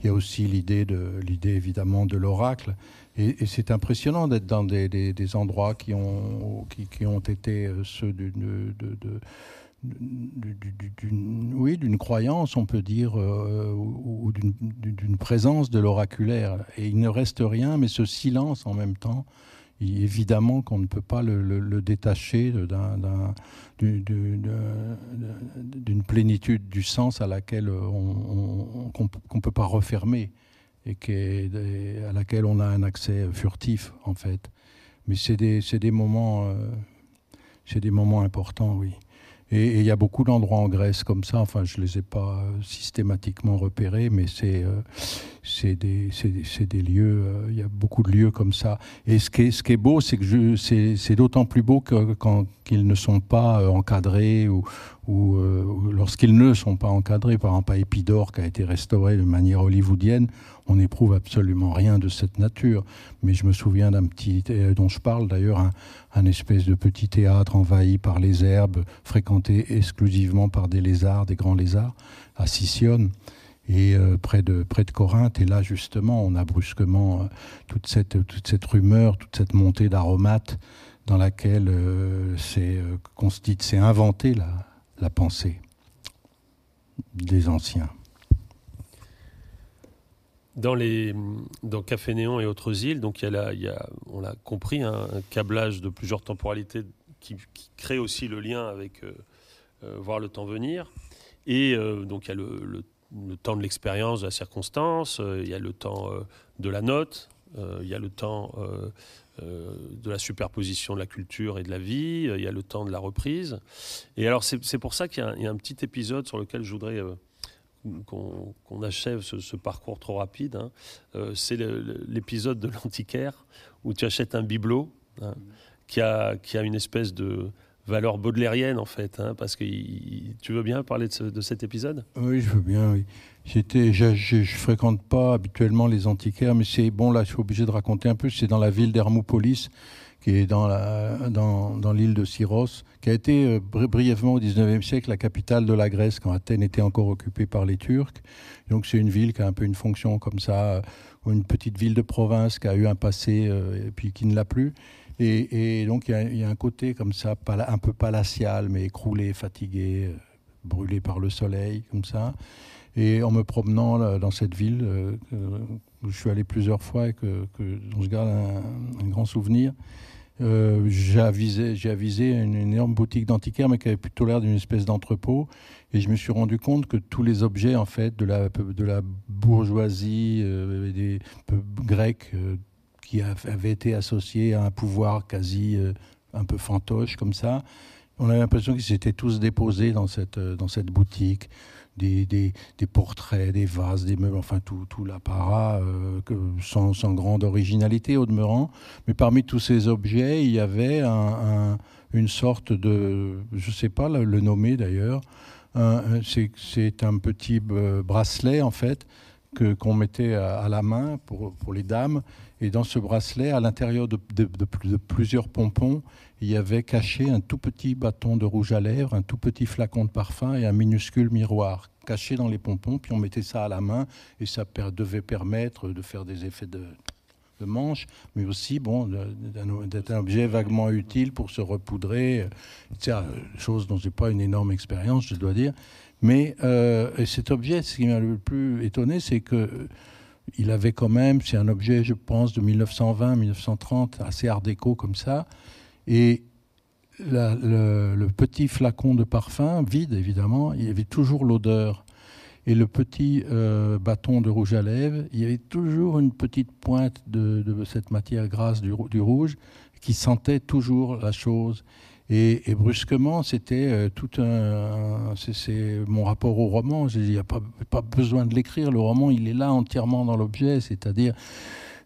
Il y a aussi l'idée, l'idée évidemment de l'oracle. Et, c'est impressionnant d'être dans des, endroits qui ont, qui, ont été euh, ceux de, oui, d'une croyance, on peut dire, euh, ou d'une présence de l'oraculaire. Et il ne reste rien, mais ce silence en même temps, évidemment qu'on ne peut pas le, détacher d'une plénitude du sens à laquelle on ne peut pas refermer et à laquelle on a un accès furtif en fait. Mais c'est des moments, euh, c'est des moments importants, oui. Et il y a beaucoup d'endroits en Grèce comme ça. Enfin, je les ai pas euh, systématiquement repérés, mais c'est euh, c'est des, des, lieux. Euh, il y a beaucoup de lieux comme ça. Et ce qui est, ce qui est beau, c'est que c'est d'autant plus beau qu'ils ne sont pas encadrés ou, ou lorsqu'ils ne sont pas encadrés. Par exemple, à Épidore, qui a été restauré de manière hollywoodienne, on n'éprouve absolument rien de cette nature. Mais je me souviens d'un petit, dont je parle d'ailleurs, un, un, espèce de petit théâtre envahi par les herbes, fréquenté exclusivement par des lézards, des grands lézards, à Sicyone et euh, près, de, près de Corinthe. Et là, justement, on a brusquement euh, toute, cette, toute cette rumeur, toute cette montée d'aromates dans laquelle euh, c'est c'est inventé la, la pensée des anciens. Dans, les, dans Café et autres îles, donc il y a, on l'a compris, hein, un câblage de plusieurs temporalités qui, crée aussi le lien avec voir le temps venir. Et donc il y a le, le, temps de l'expérience, de la circonstance, il y a le temps de la note, il y a le temps de la superposition de la culture et de la vie, il y a le temps de la reprise. Et alors c'est pour ça qu'il y, a un petit épisode sur lequel je voudrais qu'on achève ce, parcours trop rapide, hein. euh, c'est l'épisode de l'antiquaire où tu achètes un bibelot hein, qui, a, qui a une espèce de valeur baudelairienne en fait, hein, parce que tu veux bien parler de, cet épisode? Oui, je veux bien. Oui. J'étais, je, je, fréquente pas habituellement les antiquaires, mais c'est bon là, je suis obligé de raconter un peu. C'est dans la ville d'Hermopolis qui est dans, l'île de Syros, qui a été euh, brièvement au XIXe siècle la capitale de la Grèce quand Athènes était encore occupée par les Turcs. Donc c'est une ville qui a un peu une fonction comme ça, euh, ou une petite ville de province qui a eu un passé euh, et puis qui ne l'a plus. Et, donc il y, a, un côté comme ça, un peu palatial, mais écroulé, fatigué, brûlé par le soleil, comme ça. Et en me promenant dans cette ville, où je suis allé plusieurs fois et que, que dont je garde un, grand souvenir, euh, j'ai avisé, une, énorme boutique d'antiquaires, mais qui avait plutôt l'air d'une espèce d'entrepôt. Et je me suis rendu compte que tous les objets, en fait, de la, bourgeoisie euh, des grecs euh, qui avaient été associés à un pouvoir quasi euh, un peu fantoche comme ça, on avait l'impression qu'ils s'étaient tous déposés dans cette, dans cette boutique des, des, des, portraits, des vases, des meubles, enfin tout, tout l'apparat, euh, sans, sans, grande originalité au demeurant. Mais parmi tous ces objets, il y avait un, un, une sorte de, je ne sais pas le nommer d'ailleurs, c'est un petit euh, bracelet en fait que qu'on mettait à, à, la main pour, pour les dames. Et dans ce bracelet, à l'intérieur de, plusieurs pompons, il y avait caché un tout petit bâton de rouge à lèvres, un tout petit flacon de parfum et un minuscule miroir caché dans les pompons, puis on mettait ça à la main et ça devait permettre de faire des effets de, manche, mais aussi bon, d'être un objet vaguement utile pour se repoudrer, etc. Chose dont j'ai pas une énorme expérience, je dois dire. Mais euh, et cet objet, ce qui m'a le plus étonné, c'est que il avait quand même, c'est un objet, je pense, de 1920-1930, assez art déco comme ça, et le, petit flacon de parfum, vide évidemment, il y avait toujours l'odeur. Et le petit euh, bâton de rouge à lèvres, il y avait toujours une petite pointe de, cette matière grasse du, rouge qui sentait toujours la chose. Et, brusquement, c'était euh, tout un. C'est mon rapport au roman. Il n'y a pas, pas besoin de l'écrire. Le roman, il est là entièrement dans l'objet, c'est-à-dire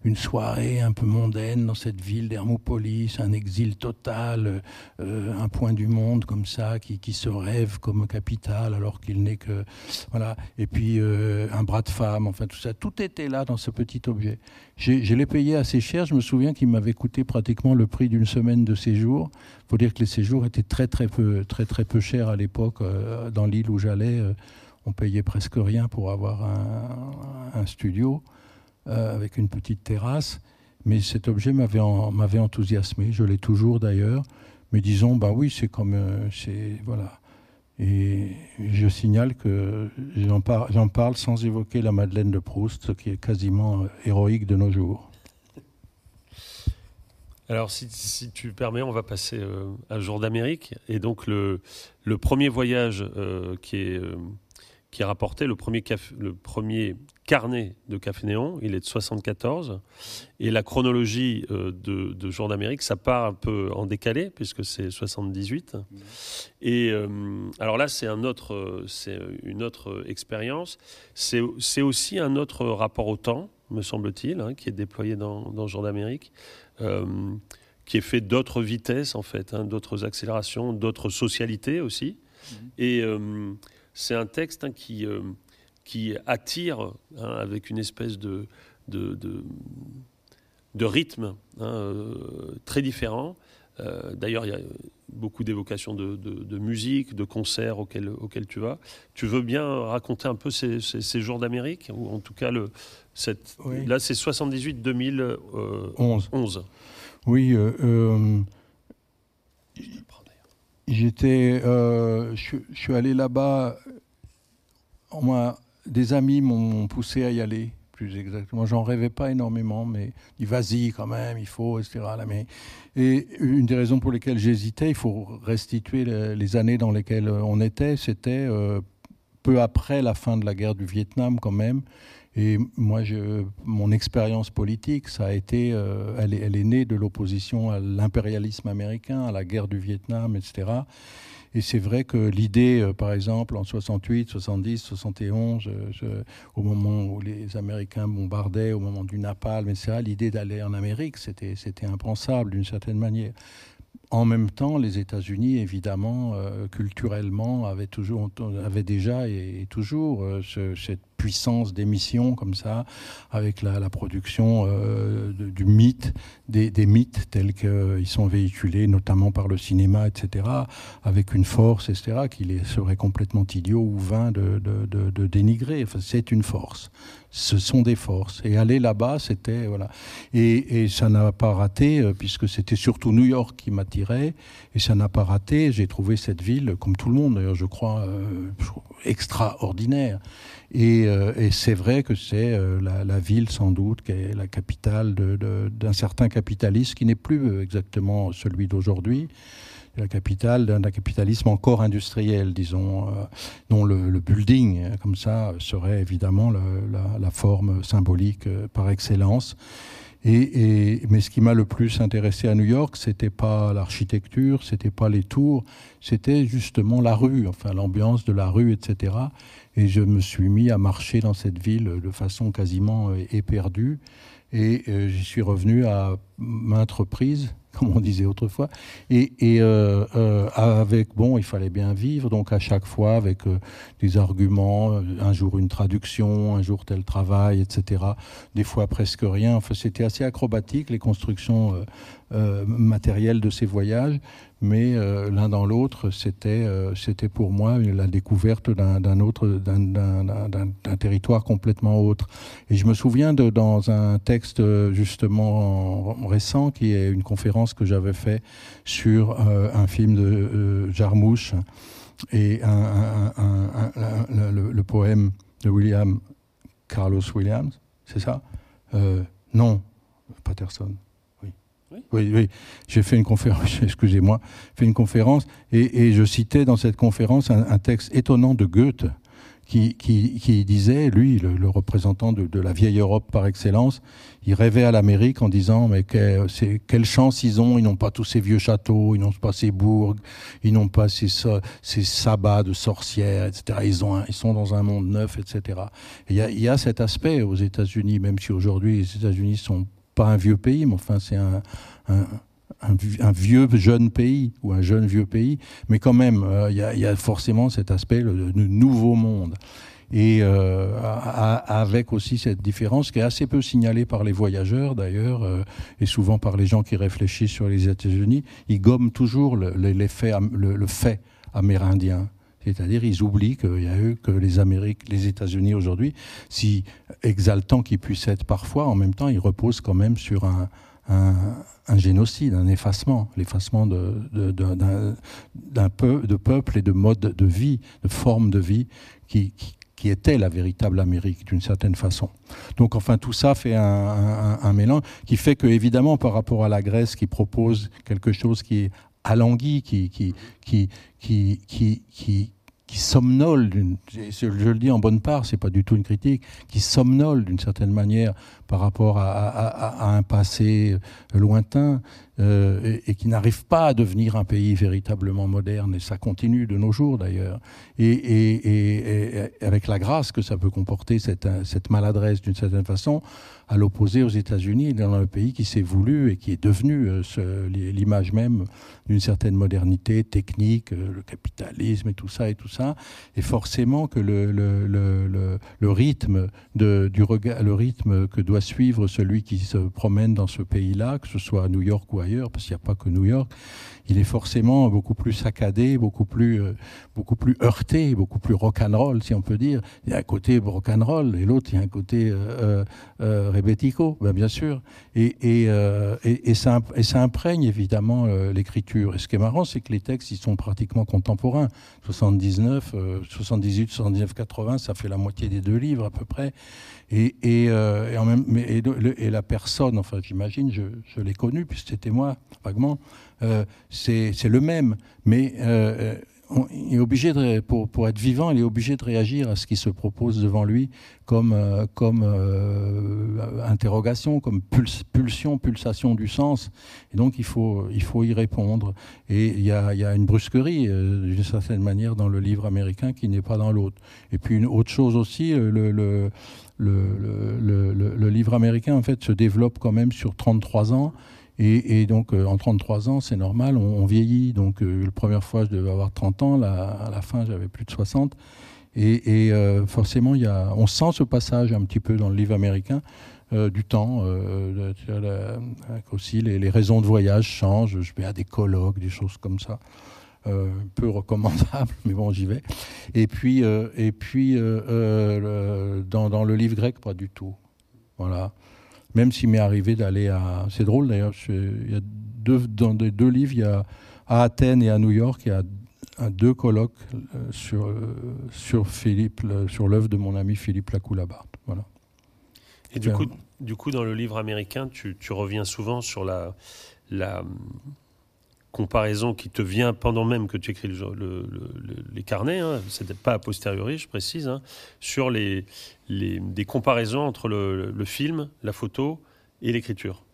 une soirée un peu mondaine dans cette ville d'Hermopolis, un exil total, euh, un point du monde comme ça qui, se rêve comme capitale alors qu'il n'est que voilà. Et puis euh, un bras de femme, enfin tout ça, tout était là dans ce petit objet. Je l'ai payé assez cher. Je me souviens qu'il m'avait coûté pratiquement le prix d'une semaine de séjour. Il faut dire que les séjours étaient très très peu très très peu chers à l'époque euh, dans l'île où j'allais. on payait presque rien pour avoir un studio. Euh, avec une petite terrasse. Mais cet objet m'avait, enthousiasmé. Je l'ai toujours d'ailleurs. Mais disons, bah oui, c'est comme. Euh, c'est, voilà. Et je signale que j'en, parle sans évoquer la Madeleine de Proust, qui est quasiment euh, héroïque de nos jours. Alors, si, tu permets, on va passer à Jour d'Amérique. Et donc, le, le premier voyage qui est qui a rapporté le premier, le premier carnet de Café Néon, il est de 74, et la chronologie euh, de, de Jour d'Amérique, ça part un peu en décalé, puisque c'est 78. Et euh, alors là, c'est un autre, c'est une autre expérience. C'est aussi un autre rapport au temps, me semble-t-il, hein, qui est déployé dans, dans Jour d'Amérique. Euh, qui est fait d'autres vitesses en fait, hein, d'autres accélérations, d'autres socialités aussi. Mmh. Et c'est un texte hein, qui, euh, qui attire hein, avec une espèce de, de, de, rythme hein, euh, très différent. Euh, d'ailleurs, il y a beaucoup d'évocations de, de, musique, de concerts auxquels, auxquels, tu vas. Tu veux bien raconter un peu ces, ces, jours d'Amérique Ou en tout cas, le, cette, là, c'est 78-2011. Oui. J'étais, euh, je, suis allé là-bas. Moi, des amis m'ont poussé à y aller, plus exactement. J'en rêvais pas énormément, mais dit vas-y quand même, il faut, etc. et une des raisons pour lesquelles j'hésitais, il faut restituer les, années dans lesquelles on était. C'était euh, peu après la fin de la guerre du Vietnam, quand même. Et moi, je, mon expérience politique, ça a été, euh, elle, est, elle, est, née de l'opposition à l'impérialisme américain, à la guerre du Vietnam, etc. Et c'est vrai que l'idée, euh, par exemple, en 68, 70, 71, au moment où les Américains bombardaient, au moment du napalm, etc., l'idée d'aller en Amérique, c'était, c'était impensable d'une certaine manière. En même temps, les États-Unis, évidemment, euh, culturellement, avaient, toujours, avaient déjà et, toujours ce, cette puissance d'émission comme ça, avec la, production euh, du mythe, des, mythes tels qu'ils sont véhiculés notamment par le cinéma, etc., avec une force, etc., qu'il serait complètement idiot ou vain de, dénigrer. C'est une force. Ce sont des forces. Et aller là-bas, c'était... Voilà. Et, ça n'a pas raté, euh, puisque c'était surtout New York qui m'attirait, et ça n'a pas raté. J'ai trouvé cette ville, comme tout le monde d'ailleurs, je crois, euh, extraordinaire. Euh, et, c'est vrai que c'est euh, la, ville, sans doute, qui est la capitale d'un certain capitalisme qui n'est plus euh, exactement celui d'aujourd'hui. La capitale d'un capitalisme encore industriel, disons, dont le, building, comme ça, serait évidemment la, forme symbolique par excellence. Et, mais ce qui m'a le plus intéressé à New York, c'était pas l'architecture, c'était pas les tours, c'était justement la rue, enfin l'ambiance de la rue, etc. Et je me suis mis à marcher dans cette ville de façon quasiment éperdue. Et euh, j'y suis revenu à maintes reprises, comme on disait autrefois. Et, euh, avec, bon, il fallait bien vivre, donc à chaque fois avec des arguments, un jour une traduction, un jour tel travail, etc. Des fois presque rien. Enfin, c'était assez acrobatique, les constructions matérielles de ces voyages mais euh, l'un dans l'autre, c'était euh, c'était pour moi la découverte d'un autre d'un territoire complètement autre. Et je me souviens de dans un texte justement récent qui est une conférence que j'avais fait sur euh, un film de Jarmouche et le, poème de William Carlos Williams, c'est ça? Non, Patterson. Oui, oui. J'ai fait une conférence, excusez-moi, fait une conférence et, je citais dans cette conférence un, texte étonnant de Goethe qui, disait, lui, le, représentant de, la vieille Europe par excellence, il rêvait à l'Amérique en disant mais quelle chance ils ont, ils n'ont pas tous ces vieux châteaux, ils n'ont pas ces bourgs, ils n'ont pas ces, ces sabbats de sorcières, etc. Ils, ont ils sont dans un monde neuf, etc. Il y y a, cet aspect aux États-Unis, même si aujourd'hui les États-Unis sont pas un vieux pays, mais enfin c'est un, vieux jeune pays ou un jeune vieux pays, mais quand même, euh, il y, a forcément cet aspect, le, nouveau monde. Et euh, avec aussi cette différence qui est assez peu signalée par les voyageurs d'ailleurs, euh, et souvent par les gens qui réfléchissent sur les États-Unis, ils gomment toujours le, fait amérindien. C'est-à-dire, ils oublient qu'il y a eu que les Amériques, les États-Unis aujourd'hui, si exaltants qu'ils puissent être parfois, en même temps, ils reposent quand même sur un, génocide, un effacement, l'effacement de, peu, de peuple et de mode de vie, de forme de vie qui, qui, était la véritable Amérique d'une certaine façon. Donc enfin tout ça fait un, un, mélange qui fait que évidemment par rapport à la Grèce qui propose quelque chose qui est alangui, qui, qui, qui, qui, somnole, je, le dis en bonne part, c'est pas du tout une critique, qui somnole d'une certaine manière par rapport à, un passé lointain euh, et, qui n'arrive pas à devenir un pays véritablement moderne. Et ça continue de nos jours d'ailleurs. Et, avec la grâce que ça peut comporter cette, cette maladresse d'une certaine façon, à l'opposé aux États-Unis, dans un pays qui s'est voulu et qui est devenu euh, l'image même d'une certaine modernité technique, euh, le capitalisme et tout ça et tout ça. Et forcément que le, rythme du regard, le rythme que doit suivre celui qui se promène dans ce pays-là, que ce soit à New York ou ailleurs, parce qu'il n'y a pas que New York, il est forcément beaucoup plus saccadé, beaucoup plus, euh, beaucoup plus heurté, beaucoup plus rock'n'roll, si on peut dire. Il y a un côté rock'n'roll et l'autre, il y a un côté euh, euh, rebético, ben, bien sûr. Et, et, et, et, ça, imprègne évidemment l'écriture. Et ce qui est marrant, c'est que les textes, ils sont pratiquement contemporains. 79, 78, 79, 80, ça fait la moitié des deux livres à peu près. Et, la personne, enfin j'imagine, je, l'ai connu, puisque c'était moi, vaguement, euh, c'est le même. Mais euh, il est obligé pour, être vivant, il est obligé de réagir à ce qui se propose devant lui comme, euh, interrogation, comme pulsion, pulsation du sens. Et donc il faut, y répondre. Et il y a, une brusquerie, d'une certaine manière, dans le livre américain qui n'est pas dans l'autre. Et puis une autre chose aussi, le, le, livre américain en fait se développe quand même sur 33 ans. Et, donc, euh, en 33 ans, c'est normal, on, vieillit. Donc, euh, la première fois, je devais avoir 30 ans. à la fin, j'avais plus de 60. Et, euh, forcément, y a, on sent ce passage un petit peu dans le livre américain du temps. aussi, les, raisons de voyage changent. Je vais à des colloques, des choses comme ça. Peu recommandables, mais bon, j'y vais. Et puis, et puis dans, dans, le livre grec, pas du tout. Voilà. Même s'il m'est arrivé d'aller à. C'est drôle d'ailleurs, il y a deux, dans les deux livres, il y a à Athènes et à New York, il y a deux colloques euh, sur, euh, sur Philippe, sur l'œuvre de mon ami Philippe Lacoulabart. Voilà. Et du coup, du coup, dans le livre américain, tu, tu reviens souvent sur la, la comparaison qui te vient pendant même que tu écris le, les carnets, hein, c'était pas a posteriori, je précise, hein, sur les, les, des comparaisons entre le, film, la photo et l'écriture,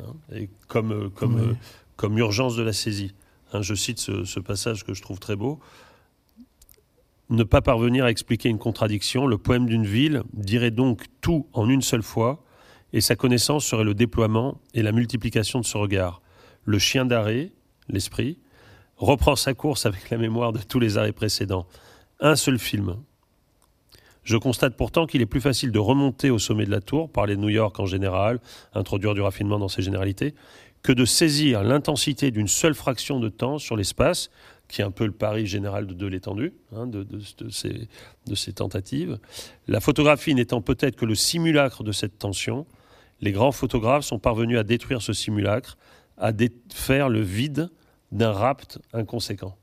hein, et comme, comme, comme urgence de la saisie. je cite ce, ce, passage que je trouve très beau. Ne pas parvenir à expliquer une contradiction, le poème d'une ville dirait donc tout en une seule fois, et sa connaissance serait le déploiement et la multiplication de ce regard. Le chien d'arrêt, l'esprit, reprend sa course avec la mémoire de tous les arrêts précédents. Un seul film. Je constate pourtant qu'il est plus facile de remonter au sommet de la tour, parler de New York en général, introduire du raffinement dans ses généralités, que de saisir l'intensité d'une seule fraction de temps sur l'espace, qui est un peu le pari général de, l'étendue, hein, de, ces, de ces tentatives. La photographie n'étant peut-être que le simulacre de cette tension, les grands photographes sont parvenus à détruire ce simulacre à défaire le vide d'un rapt inconséquent.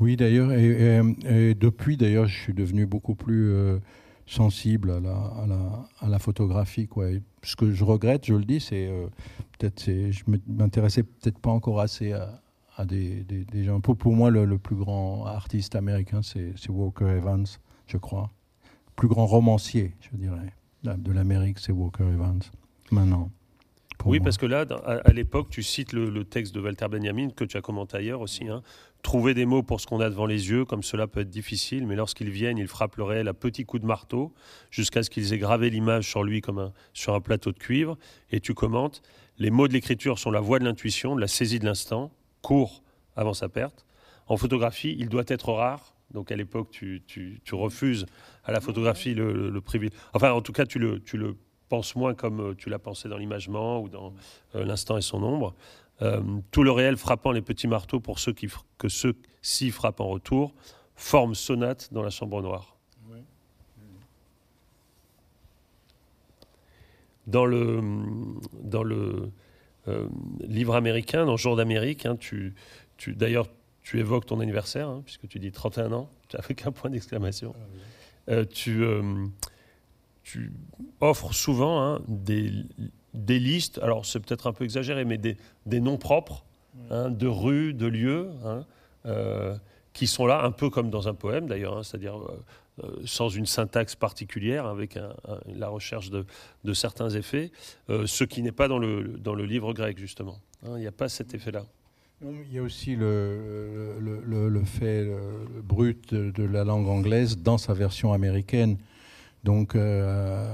Oui, d'ailleurs, et, depuis, d'ailleurs, je suis devenu beaucoup plus euh, sensible à la, photographie. Quoi. ce que je regrette, je le dis, c'est euh, peut-être, je m'intéressais peut-être pas encore assez à, des, gens. Pour, pour moi, le, plus grand artiste américain, c'est Walker Evans. je crois. Plus grand romancier, je dirais, de l'Amérique, c'est Walker Evans, maintenant. Oui, parce que là, à, l'époque, tu cites le, texte de Walter Benjamin que tu as commenté ailleurs aussi. Hein. Trouver des mots pour ce qu'on a devant les yeux, comme cela peut être difficile, mais lorsqu'ils viennent, ils frappent le réel à petits coups de marteau, jusqu'à ce qu'ils aient gravé l'image sur lui comme sur un plateau de cuivre. Et tu commentes les mots de l'écriture sont la voix de l'intuition, de la saisie de l'instant, court avant sa perte. En photographie, il doit être rare. Donc à l'époque, tu, refuses à la photographie le, privilège. Enfin, en tout cas, tu le penses moins comme euh, tu l'as pensé dans l'imagement ou dans euh, l'instant et son ombre. Euh, tout le réel frappant les petits marteaux pour ceux qui, que ceux-ci frappent en retour, forme sonate dans la chambre noire. Dans le, dans le livre américain, dans Jour d'Amérique, hein, tu, tu, d'ailleurs, tu évoques ton anniversaire, hein, puisque tu dis 31 ans, avec un point d'exclamation. Ah tu, tu offres souvent hein, des, des, listes, alors c'est peut-être un peu exagéré, mais des, des noms propres hein, de rues, de lieux, hein, euh, qui sont là, un peu comme dans un poème d'ailleurs, c'est-à-dire euh, euh, sans une syntaxe particulière, avec la recherche de, de, certains effets, ce qui n'est pas dans le, dans le livre grec justement. Il n'y a pas cet effet-là. Il y a aussi le, le, le fait brut de, la langue anglaise dans sa version américaine. Donc, euh,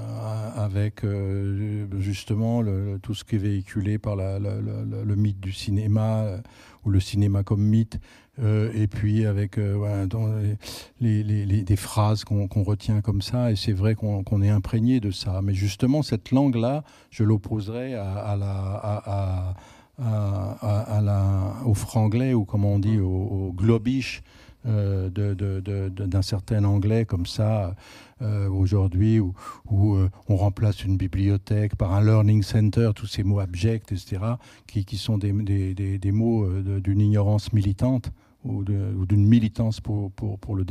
avec euh, justement tout ce qui est véhiculé par le mythe du cinéma, euh, ou le cinéma comme mythe, et puis avec des phrases qu'on retient comme ça, et c'est vrai qu'on est imprégné de ça. Mais justement, cette langue-là, je l'opposerais au franglais, ou comme on dit, au, au globish d'un certain anglais comme ça. Euh, aujourd'hui où, euh, on remplace une bibliothèque par un learning center, tous ces mots abjects, etc., qui, qui sont des, des, des, mots euh, d'une ignorance militante ou d'une militance pour, le,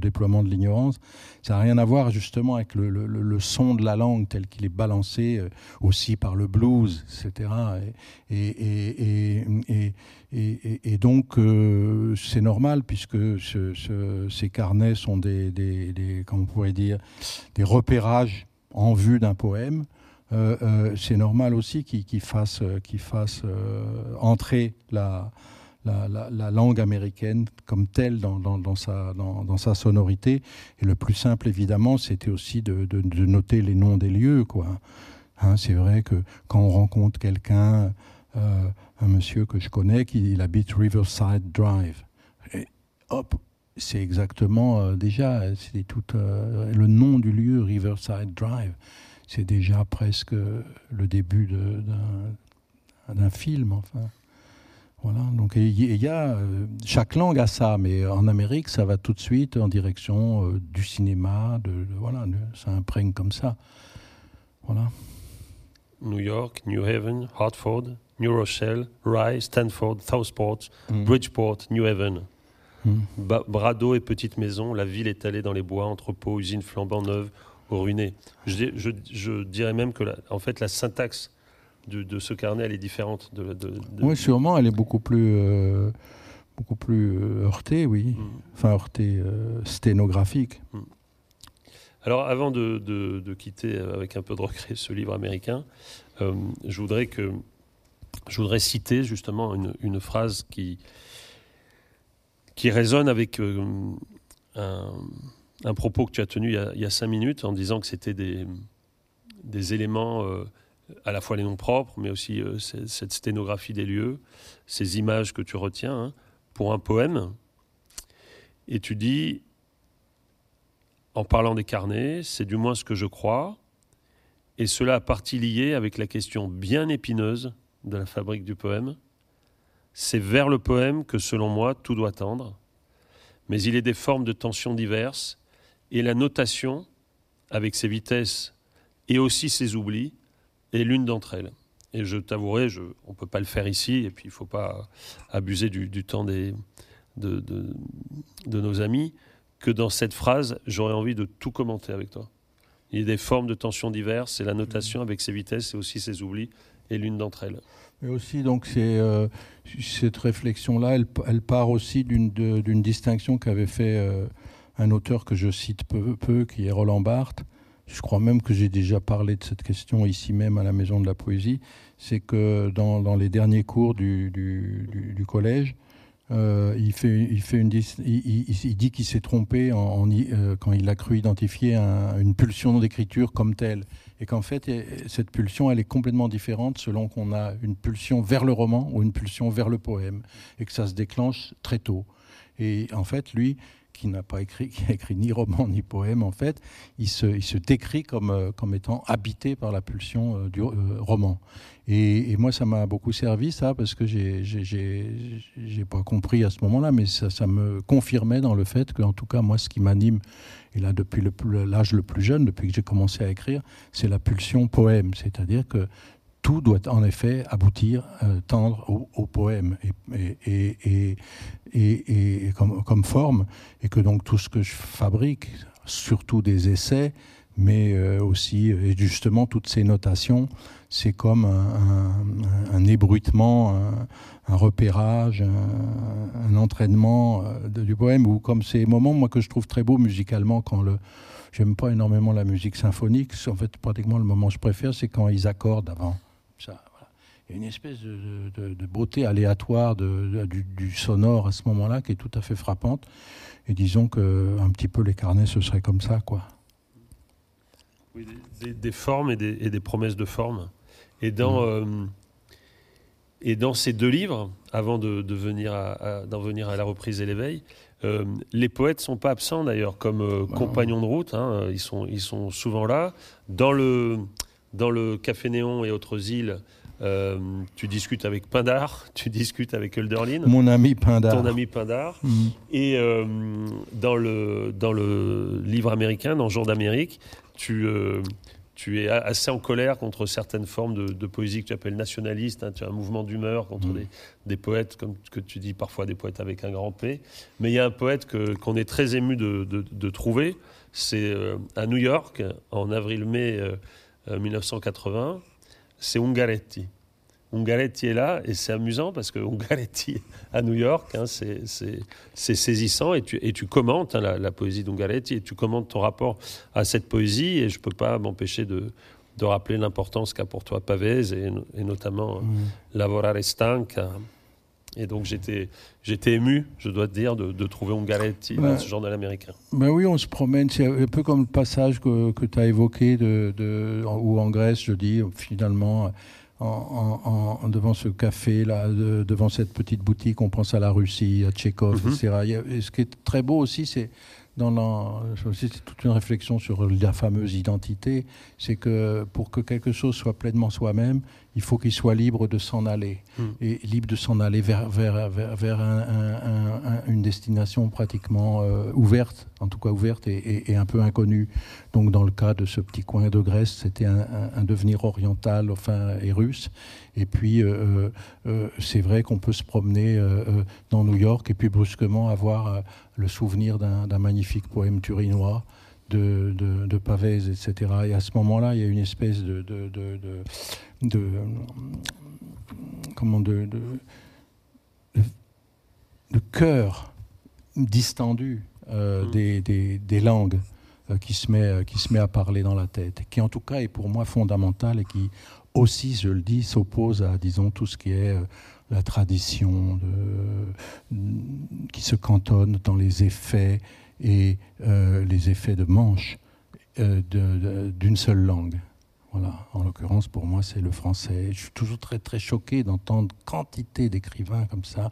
déploiement de l'ignorance. Ça n'a rien à voir justement avec le, son de la langue tel qu'il est balancé aussi par le blues, etc. Et, donc, euh, c'est normal puisque ces carnets sont des, des, on pourrait dire, des repérages en vue d'un poème. Euh, euh, c'est normal aussi qu'il fasse, fasse entrer la, la, langue américaine comme telle dans, sa, sonorité. Et le plus simple, évidemment, c'était aussi de, noter les noms des lieux. Hein, c'est vrai que quand on rencontre quelqu'un euh, un monsieur que je connais qui il habite Riverside Drive. Hop, c'est exactement euh, déjà, euh, le nom du lieu Riverside Drive. C'est déjà presque le début d'un film, enfin. Voilà, donc il y, a chaque langue a ça, mais en Amérique, ça va tout de suite en direction du cinéma, de, voilà, ça imprègne comme ça. Voilà. New York, New Haven, Hartford, New Rochelle, Rye, Stanford, Southport, mm. Bridgeport, New Haven. Mm. Brado et petite maison, la ville est allée dans les bois, entrepôts, usines flambant neuves ou ruinées. Je, dirais même que la, en fait la syntaxe de, ce carnet elle est différente. De, Oui, sûrement, elle est beaucoup plus, euh, beaucoup plus euh, heurtée, oui. Mm. Enfin, heurtée, euh, sténographique. Alors, avant de, quitter avec un peu de regret ce livre américain, je voudrais que je voudrais citer justement une, phrase qui, qui résonne avec un, propos que tu as tenu il y a, cinq minutes en disant que c'était des, des éléments, à la fois les noms propres, mais aussi euh, cette sténographie des lieux, ces images que tu retiens hein, pour un poème. Et tu dis, en parlant des carnets, c'est du moins ce que je crois, et cela a partie liée avec la question bien épineuse de la fabrique du poème. C'est vers le poème que, selon moi, tout doit tendre, mais il est des formes de tension diverses, et la notation, avec ses vitesses et aussi ses oublis, est l'une d'entre elles. Et je t'avouerai, on ne peut pas le faire ici, et puis il ne faut pas abuser du, temps des, de, de, nos amis, que dans cette phrase, j'aurais envie de tout commenter avec toi. Il y a des formes de tension diverses, et la notation avec ses vitesses et aussi ses oublis est l'une d'entre elles. Mais aussi, donc, euh, cette réflexion-là, elle, elle, part aussi d'une, d'une distinction qu'avait fait euh, un auteur que je cite peu, peu, qui est Roland Barthes. Je crois même que j'ai déjà parlé de cette question ici même à la Maison de la Poésie. C'est que dans, les derniers cours du, collège, il, dit qu'il s'est trompé euh, quand il a cru identifier un, une pulsion d'écriture comme telle. Et qu'en fait, cette pulsion, elle est complètement différente selon qu'on a une pulsion vers le roman ou une pulsion vers le poème. Et que ça se déclenche très tôt. Et en fait, lui, qui n'a pas écrit, qui a écrit ni roman ni poème, en fait, il se, décrit comme, euh, comme étant habité par la pulsion euh, du euh, roman. Et, moi, ça m'a beaucoup servi, ça, parce que j'ai pas compris à ce moment-là, mais ça, ça, me confirmait dans le fait que, en tout cas, moi, ce qui m'anime, et là, depuis l'âge le, le plus jeune, depuis que j'ai commencé à écrire, c'est la pulsion poème. C'est-à-dire que tout doit en effet aboutir, euh, tendre au, poème et, comme, forme, et que donc tout ce que je fabrique, surtout des essais, mais euh, aussi, et justement, toutes ces notations, c'est comme un, un, un ébruitement, un, repérage, un, entraînement euh, du poème, ou comme ces moments, moi, que je trouve très beau musicalement, quand le J'aime pas énormément la musique symphonique. En fait, pratiquement le moment que je préfère, c'est quand ils accordent avant. Ça, voilà. Il y a une espèce de, de, de beauté aléatoire de, du, du, sonore à ce moment-là qui est tout à fait frappante. Et disons que un petit peu les carnets, ce serait comme ça, quoi. Oui, des, des formes et des, et des, promesses de formes. Et dans, mmh. euh, et dans ces deux livres, avant de, de venir à, d'en venir à la reprise et l'éveil, euh, les poètes sont pas absents d'ailleurs comme euh, bah compagnons de route. Hein, ils, sont, ils sont souvent là. Dans le dans le Café Néon et autres îles, euh, tu discutes avec Pindar, tu discutes avec Hölderlin. Mon ami Pindar. Ton ami Pindar. Mmh. Et euh, dans, le, dans le livre américain, dans Jour d'Amérique, tu, euh, tu es assez en colère contre certaines formes de, de poésie que tu appelles nationaliste. Hein, tu as un mouvement d'humeur contre mmh. des, des, poètes, comme que tu dis parfois des poètes avec un grand P. Mais il y a un poète qu'on est très ému de, de, de trouver. C'est à New York, en avril-mai 1980, c'est Ungaretti. Ungaretti est là et c'est amusant parce que Ungaretti à New York, hein, c'est saisissant et tu, et tu commentes hein, la, la, poésie d'Ungaretti et tu commentes ton rapport à cette poésie et je ne peux pas m'empêcher de, de, rappeler l'importance qu'a pour toi Pavese et, et notamment mmh. Lavorare stanca. Et donc j'étais j'étais ému, je dois te dire, de, de trouver Ungaretti bah, dans ce journal américain. Ben oui, on se promène. C'est un peu comme le passage que, que tu as évoqué, de, de, où en Grèce, je dis, finalement, en, en, en, devant ce café, là, de, devant cette petite boutique, on pense à la Russie, à Tchékov, mm -hmm. etc. Et ce qui est très beau aussi, c'est dans c'est toute une réflexion sur la fameuse identité, c'est que pour que quelque chose soit pleinement soi-même, il faut qu'il soit libre de s'en aller mm. et libre de s'en aller vers vers vers, vers un, un, un, une destination pratiquement euh, ouverte, en tout cas ouverte et, et, et, un peu inconnue. Donc dans le cas de ce petit coin de Grèce, c'était un, devenir oriental, enfin et russe. Et puis euh, euh, c'est vrai qu'on peut se promener dans New York et puis brusquement avoir le souvenir d'un magnifique poème turinois de, de, de Pavese, etc. Et à ce moment-là, il y a une espèce de, de, de, comment de, cœur distendu euh, mmh. des, des, des, langues euh, qui, se met, euh, qui se met à parler dans la tête, qui en tout cas est pour moi fondamental et qui aussi, je le dis, s'oppose à, disons, tout ce qui est euh, la tradition de, qui se cantonne dans les effets et euh, les effets de manche euh, d'une seule langue. Voilà. En l'occurrence, pour moi, c'est le français. Je suis toujours très très choqué d'entendre quantité d'écrivains comme ça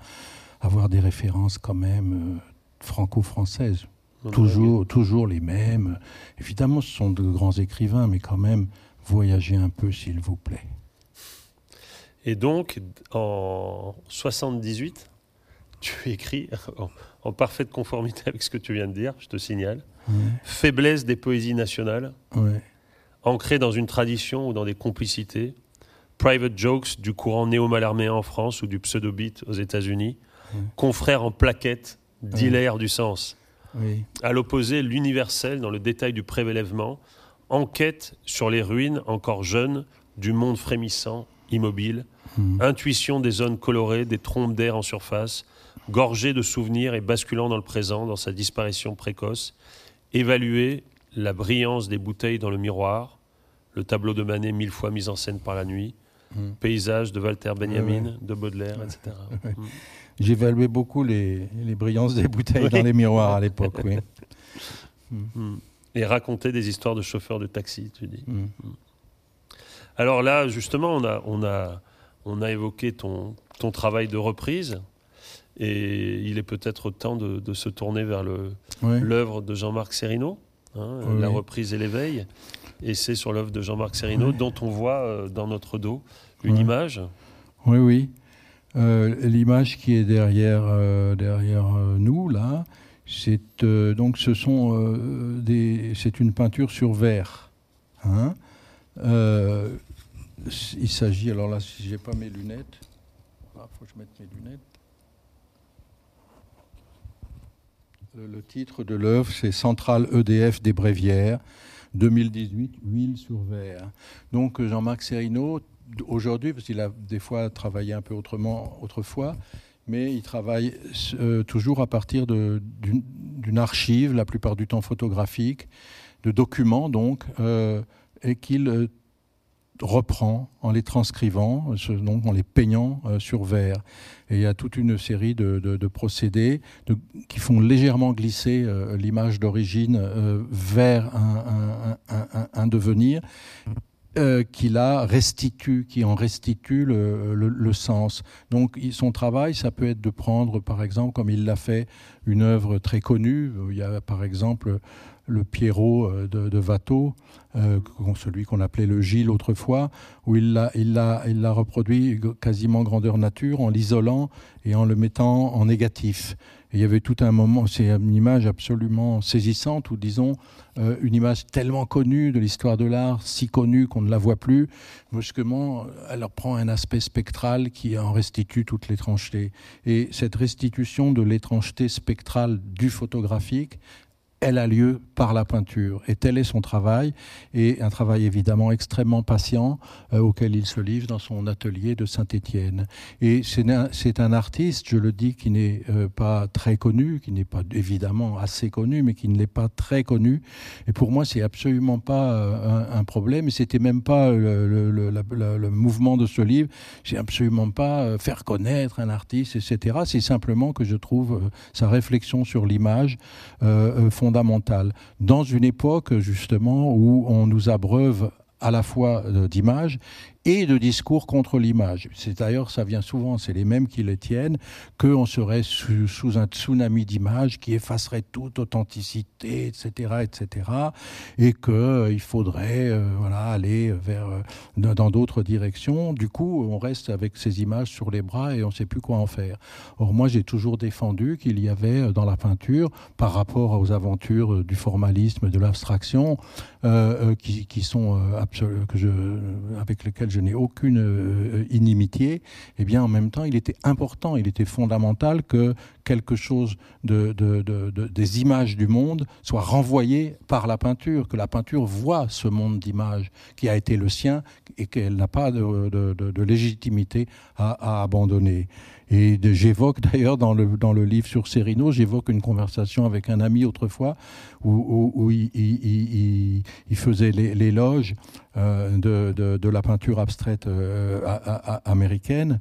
avoir des références quand même euh, franco-françaises. Toujours, toujours les mêmes. Évidemment, ce sont de grands écrivains, mais quand même, voyagez un peu, s'il vous plaît. Et donc, en 78, tu écris en, en, parfaite conformité avec ce que tu viens de dire, je te signale. Ouais. Faiblesse des poésies nationales, ouais. ancrée dans une tradition ou dans des complicités. Private jokes du courant néo-malarméen en France ou du pseudo-beat aux États-Unis. Ouais. Confrères en plaquettes, dealers du sens. Oui. À l'opposé, l'universel dans le détail du prélèvement, enquête sur les ruines encore jeunes du monde frémissant, immobile, mmh. intuition des zones colorées, des trompes d'air en surface, gorgé de souvenirs et basculant dans le présent, dans sa disparition précoce, évaluer la brillance des bouteilles dans le miroir, le tableau de Manet mille fois mis en scène par la nuit, hmm. paysage de Walter Benjamin, de Baudelaire, etc. Hmm. J'évaluais beaucoup les, les, brillances des bouteilles dans les miroirs à l'époque, oui. Et raconter des histoires de chauffeurs de taxi, tu dis. Alors là, justement, on a, on a, on a évoqué ton, ton travail de reprise. Et il est peut-être temps de, se tourner vers l'œuvre de Jean-Marc Serrino, hein, la reprise et l'éveil. Et c'est sur l'œuvre de Jean-Marc Serrino dont on voit euh, dans notre dos une image. Oui, oui. Euh, l'image qui est derrière, euh, derrière nous, là, c'est donc ce sont des, c'est une peinture sur verre. Hein. Il s'agit, alors là, si j'ai pas mes lunettes, il ah, faut que je mette mes lunettes. Le, titre de l'œuvre, c'est Centrale EDF des Brévières, 2018, huile sur verre. Donc Jean-Marc Serino, aujourd'hui, parce qu'il a des fois travaillé un peu autrement autrefois, mais il travaille euh, toujours à partir d'une archive, la plupart du temps photographique, de documents donc, euh, et qu'il euh, reprend en les transcrivant, donc en les peignant euh, sur verre. Et il y a toute une série de, procédés qui font légèrement glisser euh, l'image d'origine euh, vers un, devenir. qui la restitue, qui en restitue le, le, sens. Donc son travail, ça peut être de prendre, par exemple, comme il l'a fait, une œuvre très connue. Il y a par exemple le Pierrot euh, de, Watteau, euh, celui qu'on appelait le Gilles autrefois, où il l'a reproduit quasiment grandeur nature en l'isolant et en le mettant en négatif. Il y avait tout un moment, c'est une image absolument saisissante, ou disons euh, une image tellement connue de l'histoire de l'art, si connue qu'on ne la voit plus, brusquement, elle prend un aspect spectral qui en restitue toute l'étrangeté. Et cette restitution de l'étrangeté spectrale du photographique, elle a lieu par la peinture. Et tel est son travail, et un travail évidemment extrêmement patient euh, auquel il se livre dans son atelier de Saint-Étienne. Et c'est un, artiste, je le dis, qui n'est euh, pas très connu, qui n'est pas évidemment assez connu, mais qui ne l'est pas très connu. Et pour moi, c'est absolument pas euh, un, problème, et c'était même pas le, mouvement de ce livre. C'est absolument pas faire connaître un artiste, etc. C'est simplement que je trouve sa réflexion sur l'image dans une époque justement où on nous abreuve à la fois euh, d'images et de discours contre l'image. C'est d'ailleurs, ça vient souvent, c'est les mêmes qui le tiennent, qu'on serait sous, un tsunami d'images qui effacerait toute authenticité, etc., etc., et qu'il euh, faudrait euh, voilà, aller vers, dans d'autres directions. Du coup, on reste avec ces images sur les bras et on ne sait plus quoi en faire. Or, moi, j'ai toujours défendu qu'il y avait dans la peinture, par rapport aux aventures du formalisme, de l'abstraction, qui, sont que avec lesquelles je n'ai aucune euh, inimitié, eh bien en même temps, il était important, il était fondamental que quelque chose de, des images du monde soit renvoyé par la peinture, que la peinture voit ce monde d'images qui a été le sien et qu'elle n'a pas de, légitimité à, abandonner. Et j'évoque d'ailleurs dans le, dans le livre sur Serino, j'évoque une conversation avec un ami autrefois où, il, faisait l'éloge euh, de, la peinture abstraite euh, américaine.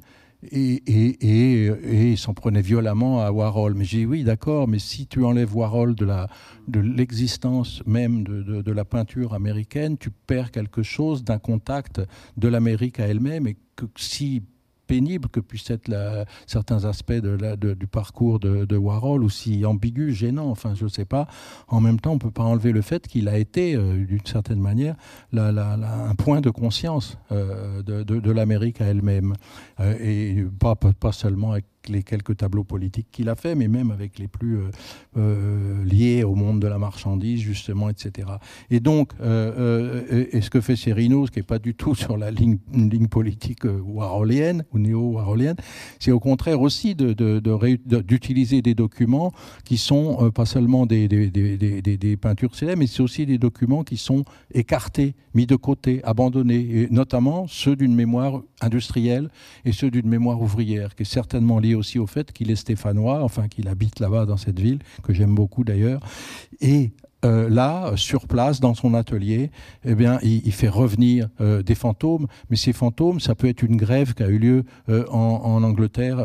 Et, et, il s'en prenait violemment à Warhol. Mais j'ai dit oui, d'accord, mais si tu enlèves Warhol de, la, de l'existence même de, de, la peinture américaine, tu perds quelque chose d'un contact de l'Amérique à elle-même. Et que si pénible que puissent être certains aspects du parcours de, Warhol, aussi ambigu, gênant, enfin je ne sais pas. En même temps, on ne peut pas enlever le fait qu'il a été, euh, d'une certaine manière, un point de conscience euh, de, l'Amérique à elle-même. Euh, et pas, pas seulement avec les quelques tableaux politiques qu'il a fait, mais même avec les plus euh, euh, liés au monde de la marchandise, justement, etc. Et donc, euh, et ce que fait Serino, ce qui n'est pas du tout sur la ligne, une ligne politique warholienne ou néo-warholienne, c'est au contraire aussi d'utiliser de, de, des documents qui sont pas seulement des, des, des peintures célèbres, mais c'est aussi des documents qui sont écartés, mis de côté, abandonnés, et notamment ceux d'une mémoire industrielle et ceux d'une mémoire ouvrière, qui est certainement lié aussi au fait qu'il est stéphanois, enfin qu'il habite là-bas dans cette ville, que j'aime beaucoup d'ailleurs, euh, là, sur place, dans son atelier, eh bien, il, fait revenir euh, des fantômes. Mais ces fantômes, ça peut être une grève qui a eu lieu euh, en, Angleterre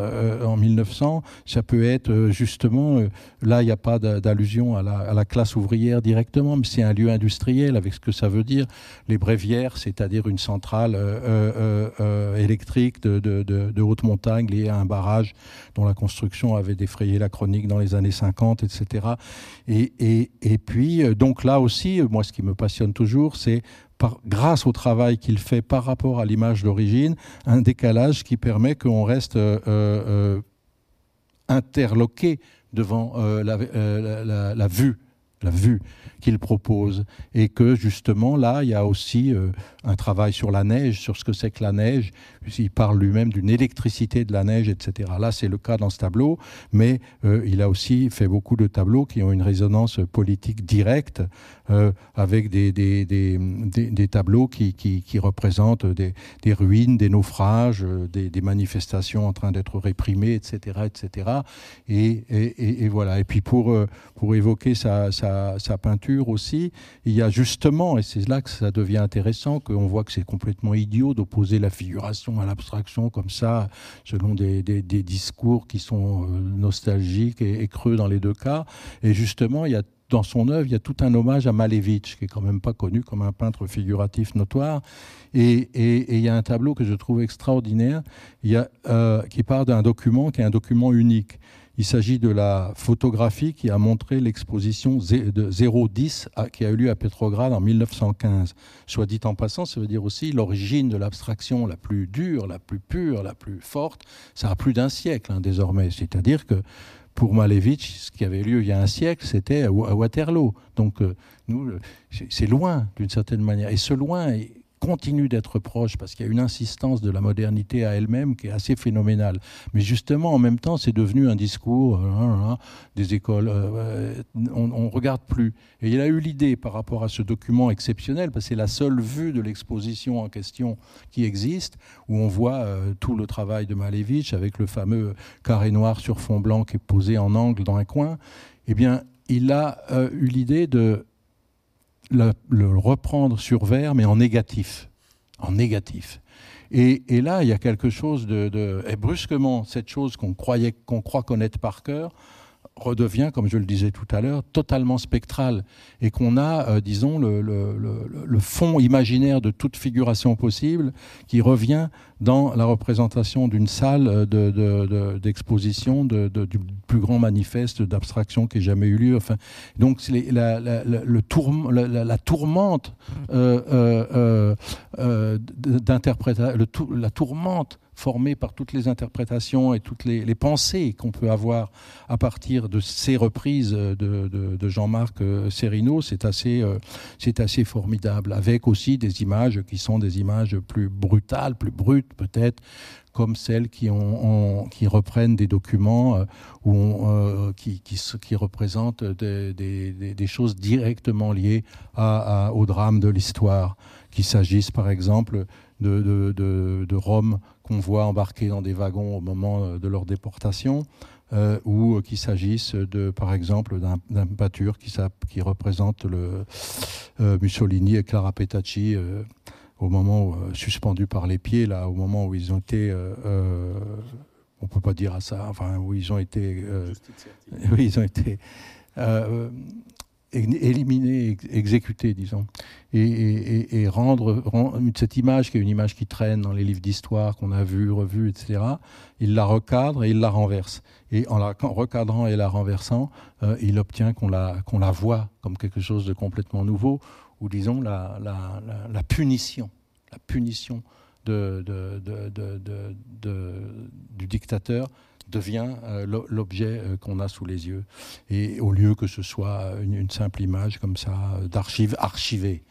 en 1900. Ça peut être justement, là, il n'y a pas d'allusion à la, classe ouvrière directement, mais c'est un lieu industriel avec ce que ça veut dire. Les brévières, c'est-à-dire une centrale électrique de, haute montagne liée à un barrage dont la construction avait défrayé la chronique dans les années 50, etc. Et, puis euh, donc là aussi, euh, moi, ce qui me passionne toujours, c'est grâce au travail qu'il fait par rapport à l'image d'origine, un décalage qui permet qu'on reste euh, interloqué devant la, vue la vue qu'il propose. Et que justement, là, il y a aussi un travail sur la neige, sur ce que c'est que la neige. Il parle lui-même d'une électricité de la neige, etc. Là, c'est le cas dans ce tableau, mais euh, il a aussi fait beaucoup de tableaux qui ont une résonance politique directe, euh, avec des, des, des, des, tableaux qui, qui, qui représentent des, ruines, des naufrages, des, manifestations en train d'être réprimées, etc. etc. Et, et, et, voilà. Et puis pour, pour évoquer sa, sa sa, peinture aussi, il y a justement, et c'est là que ça devient intéressant, qu'on voit que c'est complètement idiot d'opposer la figuration à l'abstraction comme ça, selon des, discours qui sont euh, nostalgiques et, creux dans les deux cas. Et justement, il y a dans son œuvre, il y a tout un hommage à Malevich, qui est quand même pas connu comme un peintre figuratif notoire. Et, il y a un tableau que je trouve extraordinaire, il y a, euh, qui part d'un document qui est un document unique. Il s'agit de la photographie qui a montré l'exposition de 010 qui a eu lieu à Petrograd en 1915. Soit dit en passant, ça veut dire aussi l'origine de l'abstraction la plus dure, la plus pure, la plus forte. Ça a plus d'un siècle hein, désormais. C'est-à-dire que pour Malevich, ce qui avait lieu il y a un siècle, c'était à Waterloo. Donc, euh, nous, c'est loin d'une certaine manière. Et ce loin continue d'être proche parce qu'il y a une insistance de la modernité à elle-même qui est assez phénoménale. Mais justement, en même temps, c'est devenu un discours euh, hein, hein, des écoles. Euh, on ne regarde plus. Et il a eu l'idée par rapport à ce document exceptionnel, parce que c'est la seule vue de l'exposition en question qui existe, où on voit euh, tout le travail de Malevich avec le fameux carré noir sur fond blanc qui est posé en angle dans un coin. Eh bien, il a eu l'idée de le, reprendre sur verre, mais en négatif. En négatif. Et, là, il y a quelque chose de, et brusquement, cette chose qu'on croyait, qu'on croit connaître par cœur, redevient, comme je le disais tout à l'heure, totalement spectral et qu'on a, euh, disons, le, fond imaginaire de toute figuration possible qui revient dans la représentation d'une salle euh, d'exposition de, du plus grand manifeste d'abstraction qui ait jamais eu lieu. Enfin, donc la, tourmente euh, d'interprétation, la tourmente formé par toutes les interprétations et toutes les, pensées qu'on peut avoir à partir de ces reprises de, Jean-Marc euh, Serino, c'est assez, euh, assez formidable, avec aussi des images qui sont des images plus brutales, plus brutes peut-être, comme celles qui, reprennent des documents euh, ou qui, représentent des, choses directement liées au drame de l'histoire, qu'il s'agisse par exemple de Rome qu'on voit embarqués dans des wagons au moment euh, de leur déportation, euh, ou qu'il s'agisse de, par exemple, d'un pâture qui, qui, représente le, euh, Mussolini et Clara Petacci au moment où, suspendu par les pieds, là, au moment où ils ont été on peut pas dire à ça, enfin où ils ont été, oui, ils ont été éliminer, exécuter, disons, et, rendre, cette image qui est une image qui traîne dans les livres d'histoire qu'on a vu, revu, etc. Il la recadre et il la renverse. Et en la recadrant et la renversant, euh, il obtient qu'on la, qu'on la voit comme quelque chose de complètement nouveau, ou disons la, la, punition, la punition de, du dictateur devient euh, l'objet euh, qu'on a sous les yeux. Et au lieu que ce soit une, simple image comme ça d'archive archivée.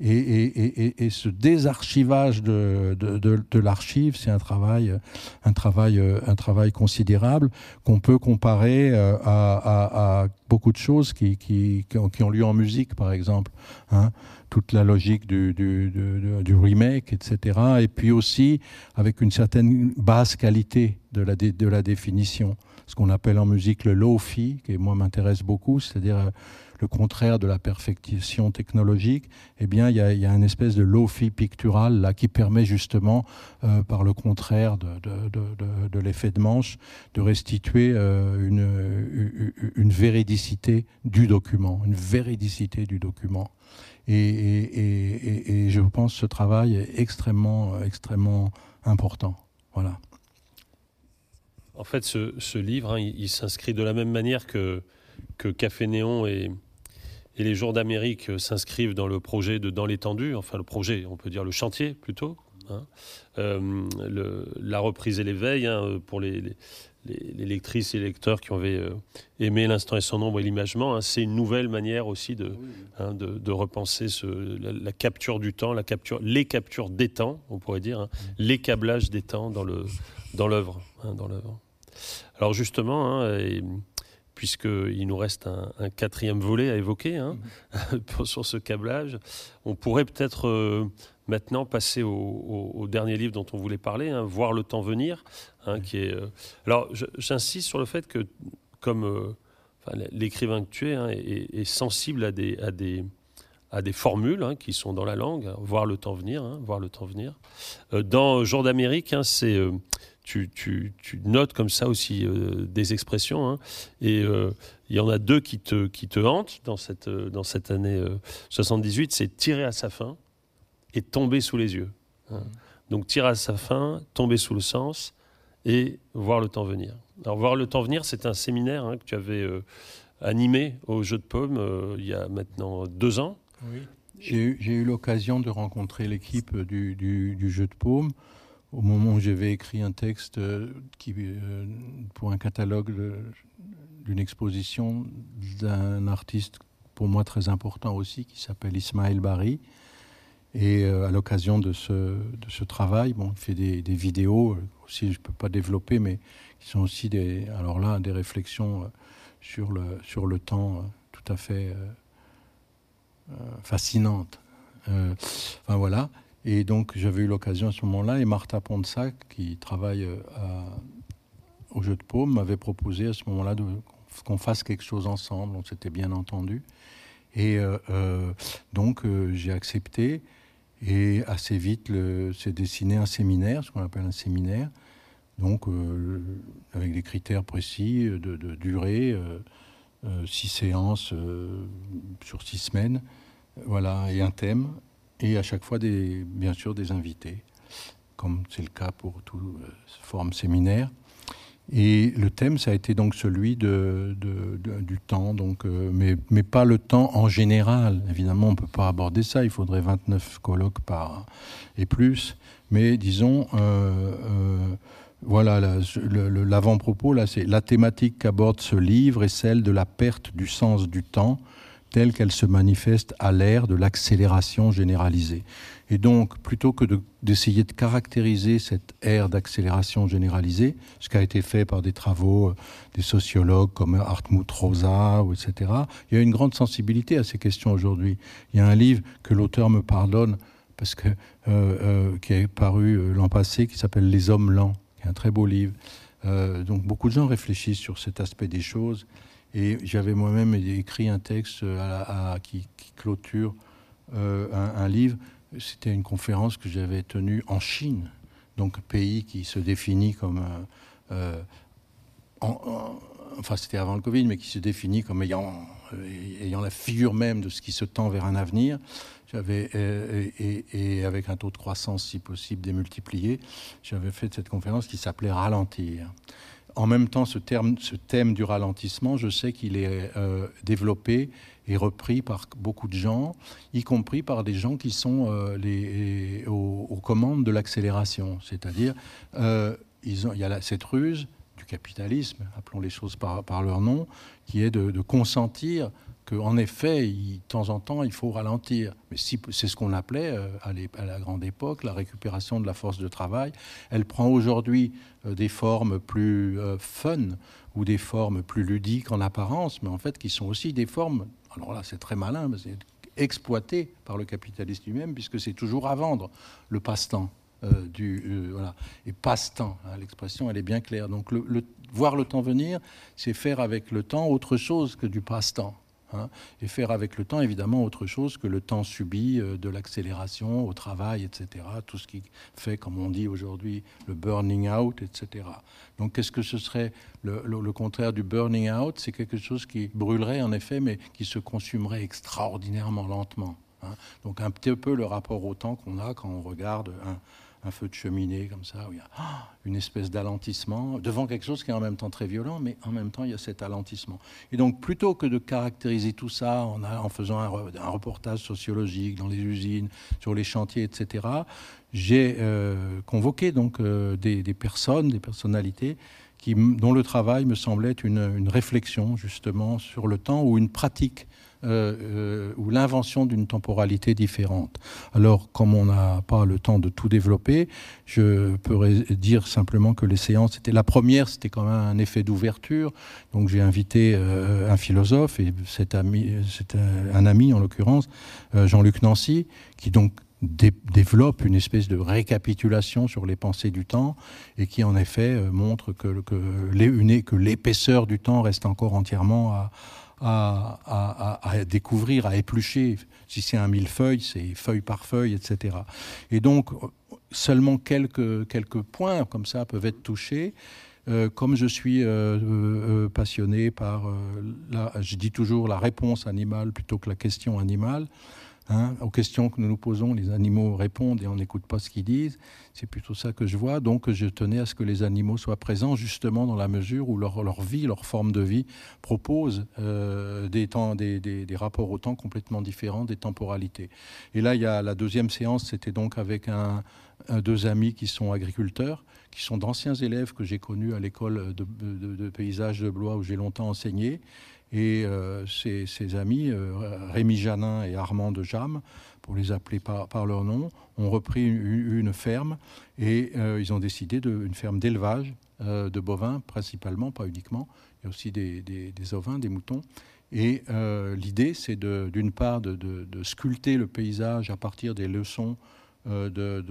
Et, ce désarchivage de, l'archive, c'est un travail, un, travail, un travail considérable qu'on peut comparer euh, à, beaucoup de choses qui, ont lieu en musique, par exemple. Hein toute la logique du, remake, etc. Et puis aussi avec une certaine basse qualité de la, de la définition, ce qu'on appelle en musique le low-fi, qui moi m'intéresse beaucoup, c'est-à-dire euh, le contraire de la perfection technologique, eh bien, il y a, une espèce de low-fi pictural là qui permet justement, euh, par le contraire de, l'effet de manche, de restituer euh, une, une véridicité du document, une véridicité du document. Et, je pense que ce travail est extrêmement, extrêmement important. Voilà. En fait, ce, livre, hein, il, s'inscrit de la même manière que, que Café Néon et, et les Jours d'Amérique s'inscrivent dans le projet de Dans l'étendue, enfin le projet, on peut dire le chantier plutôt. Hein. Euh, la reprise et l'éveil hein, pour les, les, lectrices et lecteurs qui avaient euh, aimé l'instant et son nombre et l'imagement, hein, c'est une nouvelle manière aussi de, de, repenser ce, la, capture du temps, la capture, les captures des temps, on pourrait dire, les câblages des temps dans l'œuvre, dans l'œuvre. Alors justement, puisqu'il nous reste un, quatrième volet à évoquer mm. sur ce câblage, on pourrait peut-être euh, maintenant passer au, dernier livre dont on voulait parler, hein, Voir le temps venir, hein, qui est. Euh, alors, j'insiste sur le fait que, comme euh, l'écrivain que tu es hein, est, sensible à des, à des, à des formules qui sont dans la langue, voir le temps venir, voir le temps venir. Euh, dans Jour d'Amérique, c'est tu, tu, tu, notes comme ça aussi des expressions. et il y en a deux qui te, qui te hantent dans cette, dans cette année 78. C'est tirer à sa fin et tomber sous les yeux. Hein. Donc tirer à sa fin, tomber sous le sens et voir le temps venir. Alors voir le temps venir, c'est un séminaire hein, que tu avais euh, animé au Jeu de Paume euh, il y a maintenant deux ans. Oui. J'ai eu, l'occasion de rencontrer l'équipe du, du, Jeu de Paume au moment où j'avais écrit un texte euh, qui, pour un catalogue d'une exposition d'un artiste pour moi très important aussi qui s'appelle Ismaël Bari et euh, à l'occasion de ce, de ce travail, bon, il fait des, vidéos euh, aussi, je ne peux pas développer, mais qui sont aussi des, alors là, des réflexions euh, sur le, sur le temps tout à fait fascinantes. enfin voilà. Et donc j'avais eu l'occasion à ce moment-là, et Martha Ponsac, qui travaille à, au Jeu de Paume, m'avait proposé à ce moment-là qu'on fasse quelque chose ensemble. On s'était bien entendu. Et donc j'ai accepté. Et assez vite, s'est dessiné un séminaire, ce qu'on appelle un séminaire, donc euh, avec des critères précis de, durée, euh, euh, six séances sur six semaines, voilà, et un thème, et à chaque fois, bien sûr, des invités, comme c'est le cas pour toute forme séminaire. Et le thème, ça a été donc celui du temps, donc, euh, mais, mais, pas le temps en général. Évidemment, on ne peut pas aborder ça, il faudrait 29 colloques par et plus. Mais disons, euh, euh, voilà, l'avant-propos, là, c'est la thématique qu'aborde ce livre est celle de la perte du sens du temps telle qu'elle se manifeste à l'ère de l'accélération généralisée. Et donc, plutôt que d'essayer de, caractériser cette ère d'accélération généralisée, ce qui a été fait par des travaux euh, des sociologues comme Hartmut Rosa, etc., il y a une grande sensibilité à ces questions aujourd'hui. Il y a un livre que l'auteur me pardonne, parce que, euh, euh, qui est paru l'an passé, qui s'appelle Les Hommes lents, qui est un très beau livre. donc, beaucoup de gens réfléchissent sur cet aspect des choses. Et j'avais moi-même écrit un texte qui, clôture un livre c'était une conférence que j'avais tenue en Chine, donc pays qui se définit comme, euh, enfin c'était avant le Covid, mais qui se définit comme ayant, euh, la figure même de ce qui se tend vers un avenir. J'avais euh, et, avec un taux de croissance si possible démultiplié, j'avais fait cette conférence qui s'appelait Ralentir. En même temps, ce, thème du ralentissement, je sais qu'il est développé est repris par beaucoup de gens, y compris par des gens qui sont euh, aux, commandes de l'accélération. C'est-à-dire, euh, il y a cette ruse du capitalisme, appelons les choses par leur nom, qui est de, consentir qu'en effet, de temps en temps, il faut ralentir. Mais si, c'est ce qu'on appelait euh, à, la grande époque la récupération de la force de travail. Elle prend aujourd'hui euh, des formes plus euh, fun ou des formes plus ludiques en apparence, mais en fait qui sont aussi des formes, alors là c'est très malin, mais c'est exploité par le capitaliste lui-même, puisque c'est toujours à vendre le passe-temps. du, voilà. Et passe-temps, hein, l'expression elle est bien claire. Donc voir le temps venir, c'est faire avec le temps autre chose que du passe-temps. Hein, et faire avec le temps évidemment autre chose que le temps subi euh, de l'accélération au travail, etc. Tout ce qui fait, comme on dit aujourd'hui, le burning out, etc. Donc qu'est-ce que ce serait le, contraire du burning out? C'est quelque chose qui brûlerait en effet, mais qui se consumerait extraordinairement lentement. Hein. Donc un petit peu le rapport au temps qu'on a quand on regarde un, un feu de cheminée comme ça, où il y a ah, une espèce d'alentissement, devant quelque chose qui est en même temps très violent, mais en même temps il y a cet alentissement. Et donc plutôt que de caractériser tout ça en, faisant un, reportage sociologique dans les usines, sur les chantiers, etc., j'ai euh, convoqué donc euh, des, personnes, des personnalités dont le travail me semblait une, une réflexion justement sur le temps ou une pratique euh, euh, ou l'invention d'une temporalité différente. Alors, comme on n'a pas le temps de tout développer, je pourrais dire simplement que les séances, c'était la première, c'était quand même un effet d'ouverture. Donc, j'ai invité euh, un philosophe et cet ami, c'est un, ami en l'occurrence, Jean-Luc Nancy, qui donc développe une espèce de récapitulation sur les pensées du temps et qui en effet montre que l'épaisseur du temps reste encore entièrement à, à, découvrir, à éplucher. Si c'est un millefeuille, c'est feuille par feuille, etc. Et donc, seulement quelques, quelques points comme ça peuvent être touchés. Euh, comme je suis euh, euh, passionné par, je dis toujours la réponse animale plutôt que la question animale, Hein, aux questions que nous nous posons, les animaux répondent et on n'écoute pas ce qu'ils disent. C'est plutôt ça que je vois. Donc je tenais à ce que les animaux soient présents justement dans la mesure où leur, vie, leur forme de vie propose euh, des, temps, des, rapports au temps complètement différents, des temporalités. Et là, il y a la deuxième séance, c'était donc avec deux amis qui sont agriculteurs, qui sont d'anciens élèves que j'ai connus à l'école de paysage de Blois où j'ai longtemps enseigné et euh, ses, amis, euh, Rémi Janin et Armand de Jam, pour les appeler par, leur nom, ont repris une, ferme et euh, ils ont décidé d'une une ferme d'élevage de bovins, principalement, pas uniquement. Il y a aussi des, ovins, des moutons. Et l'idée, c'est d'une part de, sculpter le paysage à partir des leçons de,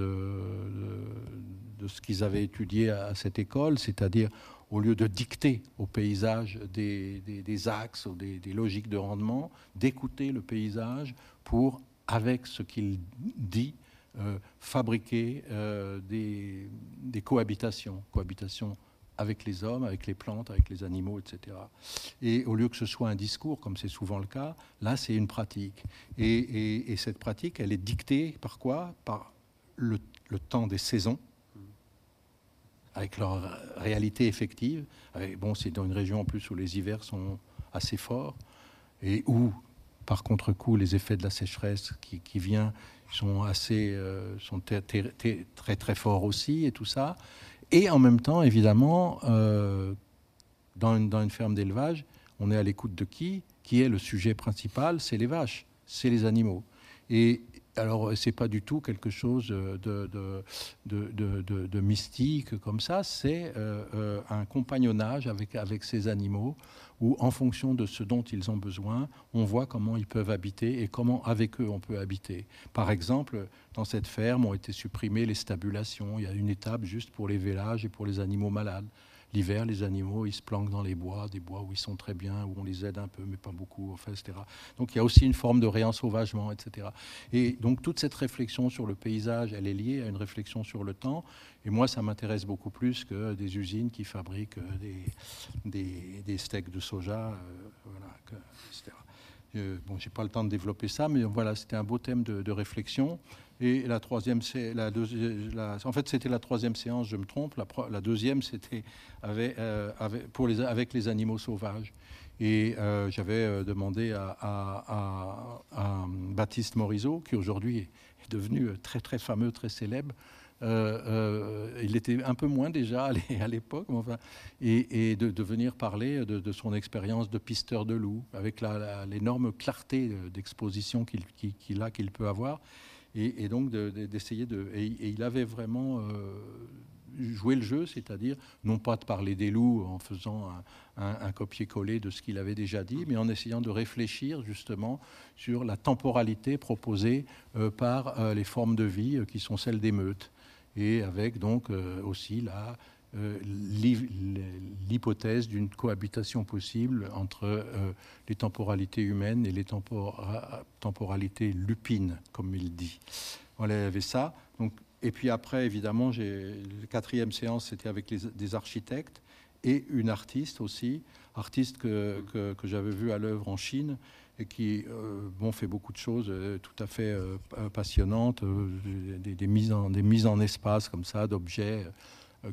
ce qu'ils avaient étudié à cette école, c'est-à-dire au lieu de dicter au paysage des, axes ou des, logiques de rendement, d'écouter le paysage pour, avec ce qu'il dit, euh, fabriquer euh, des, cohabitations, cohabitations avec les hommes, avec les plantes, avec les animaux, etc. Et au lieu que ce soit un discours, comme c'est souvent le cas, là, c'est une pratique. Et, et, cette pratique, elle est dictée par quoi? Par le temps des saisons, avec leur réalité effective. bon, c'est dans une région en plus où les hivers sont assez forts et où, par contre-coup, les effets de la sécheresse qui, qui vient sont assez, euh, sont très, très forts aussi et tout ça. Et en même temps, évidemment, euh, dans, une, dans une ferme d'élevage, on est à l'écoute de qui? Qui est le sujet principal? C'est les vaches, c'est les animaux. Et, alors, c'est pas du tout quelque chose de, de, mystique comme ça, c'est euh, euh, un compagnonnage avec, avec ces animaux où, en fonction de ce dont ils ont besoin, on voit comment ils peuvent habiter et comment, avec eux, on peut habiter. Par exemple, dans cette ferme ont été supprimées les stabulations. Il y a une étape juste pour les vélages et pour les animaux malades. L'hiver, les animaux, ils se planquent dans les bois, des bois où ils sont très bien, où on les aide un peu, mais pas beaucoup, enfin, etc. Donc il y a aussi une forme de réensauvagement, etc. Et donc toute cette réflexion sur le paysage, elle est liée à une réflexion sur le temps. Et moi, ça m'intéresse beaucoup plus que des usines qui fabriquent des, des, steaks de soja, euh, voilà, etc. Euh, bon, j'ai pas le temps de développer ça, mais voilà, c'était un beau thème de réflexion. Et la troisième, en fait, c'était la troisième séance, je me trompe. La, deuxième, c'était avec, euh, avec, les, animaux sauvages. Et euh, j'avais euh, demandé à, Baptiste Morisot, qui aujourd'hui est devenu très très fameux, très célèbre. il était un peu moins déjà à l'époque, et, de, venir parler de, son expérience de pisteur de loup, avec l'énorme clarté d'exposition qu'il a, qu'il peut avoir, et, donc d'essayer de, et, il avait vraiment jouer le jeu, c'est-à-dire non pas de parler des loups en faisant un, copier-coller de ce qu'il avait déjà dit, mais en essayant de réfléchir justement sur la temporalité proposée euh, par euh, les formes de vie euh, qui sont celles des meutes, et avec donc aussi la l'hypothèse d'une cohabitation possible entre les temporalités humaines et les temporalités lupines, comme il dit. Voilà, il y avait ça. Donc et puis après, évidemment, la quatrième séance, c'était avec des architectes et une artiste aussi, artiste que, que, j'avais vue à l'œuvre en Chine et qui euh, fait beaucoup de choses euh, tout à fait euh, passionnantes, des, mises en, des mises en espace comme ça, d'objets euh,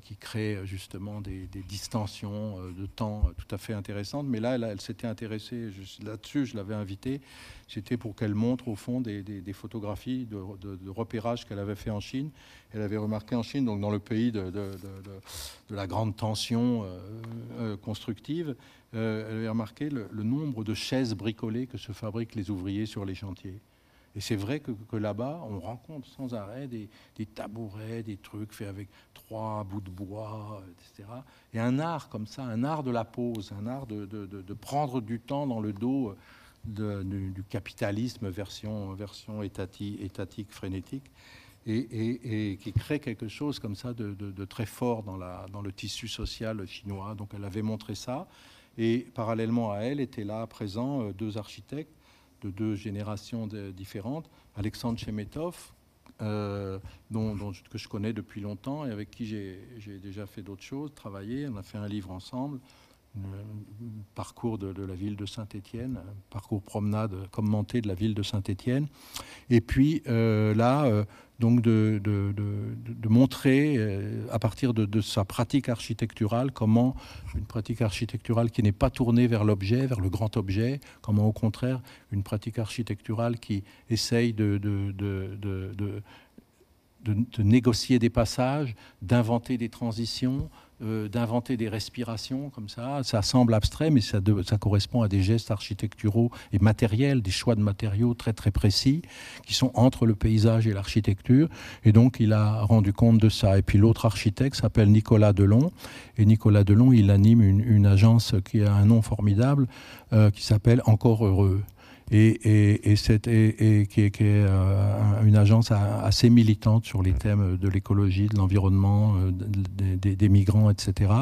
qui crée euh, justement des, distensions euh, de temps tout à fait intéressantes. Mais là, elle, s'était intéressée là-dessus, je l'avais invitée. C'était pour qu'elle montre au fond des, photographies de, repérage qu'elle avait fait en Chine. Elle avait remarqué en Chine, donc dans le pays de, la grande tension constructive, elle avait remarqué le nombre de chaises bricolées que se fabriquent les ouvriers sur les chantiers. Et c'est vrai que, là-bas, on rencontre sans arrêt des, tabourets, des trucs faits avec trois bouts de bois, etc. Et un art comme ça, un art de la pause, un art de, prendre du temps dans le dos du, capitalisme version, version étatique, frénétique. Et, qui crée quelque chose comme ça de, très fort dans, dans le tissu social chinois. Donc elle avait montré ça. Et parallèlement à elle étaient là présents euh, deux architectes de deux générations différentes. Alexandre Chemetov, euh, dont, que je connais depuis longtemps et avec qui j'ai déjà fait d'autres choses, travaillé. On a fait un livre ensemble, parcours de, la ville de Saint-Étienne, parcours promenade commenté de la ville de Saint-Étienne. Et puis euh, là, euh, donc de, de, montrer euh, à partir de, sa pratique architecturale comment une pratique architecturale qui n'est pas tournée vers l'objet, vers le grand objet, comment au contraire une pratique architecturale qui essaye de, de négocier des passages, d'inventer des transitions, euh, d'inventer des respirations comme ça. Ça semble abstrait, mais ça, correspond à des gestes architecturaux et matériels, des choix de matériaux très très précis qui sont entre le paysage et l'architecture. Et donc il a rendu compte de ça. Et puis l'autre architecte s'appelle Nicolas Delon. Et Nicolas Delon, il anime une, agence qui a un nom formidable euh, qui s'appelle Encore Heureux et, et, et, qui est, euh, une agence assez militante sur les thèmes de l'écologie, de l'environnement, euh, des, migrants, etc.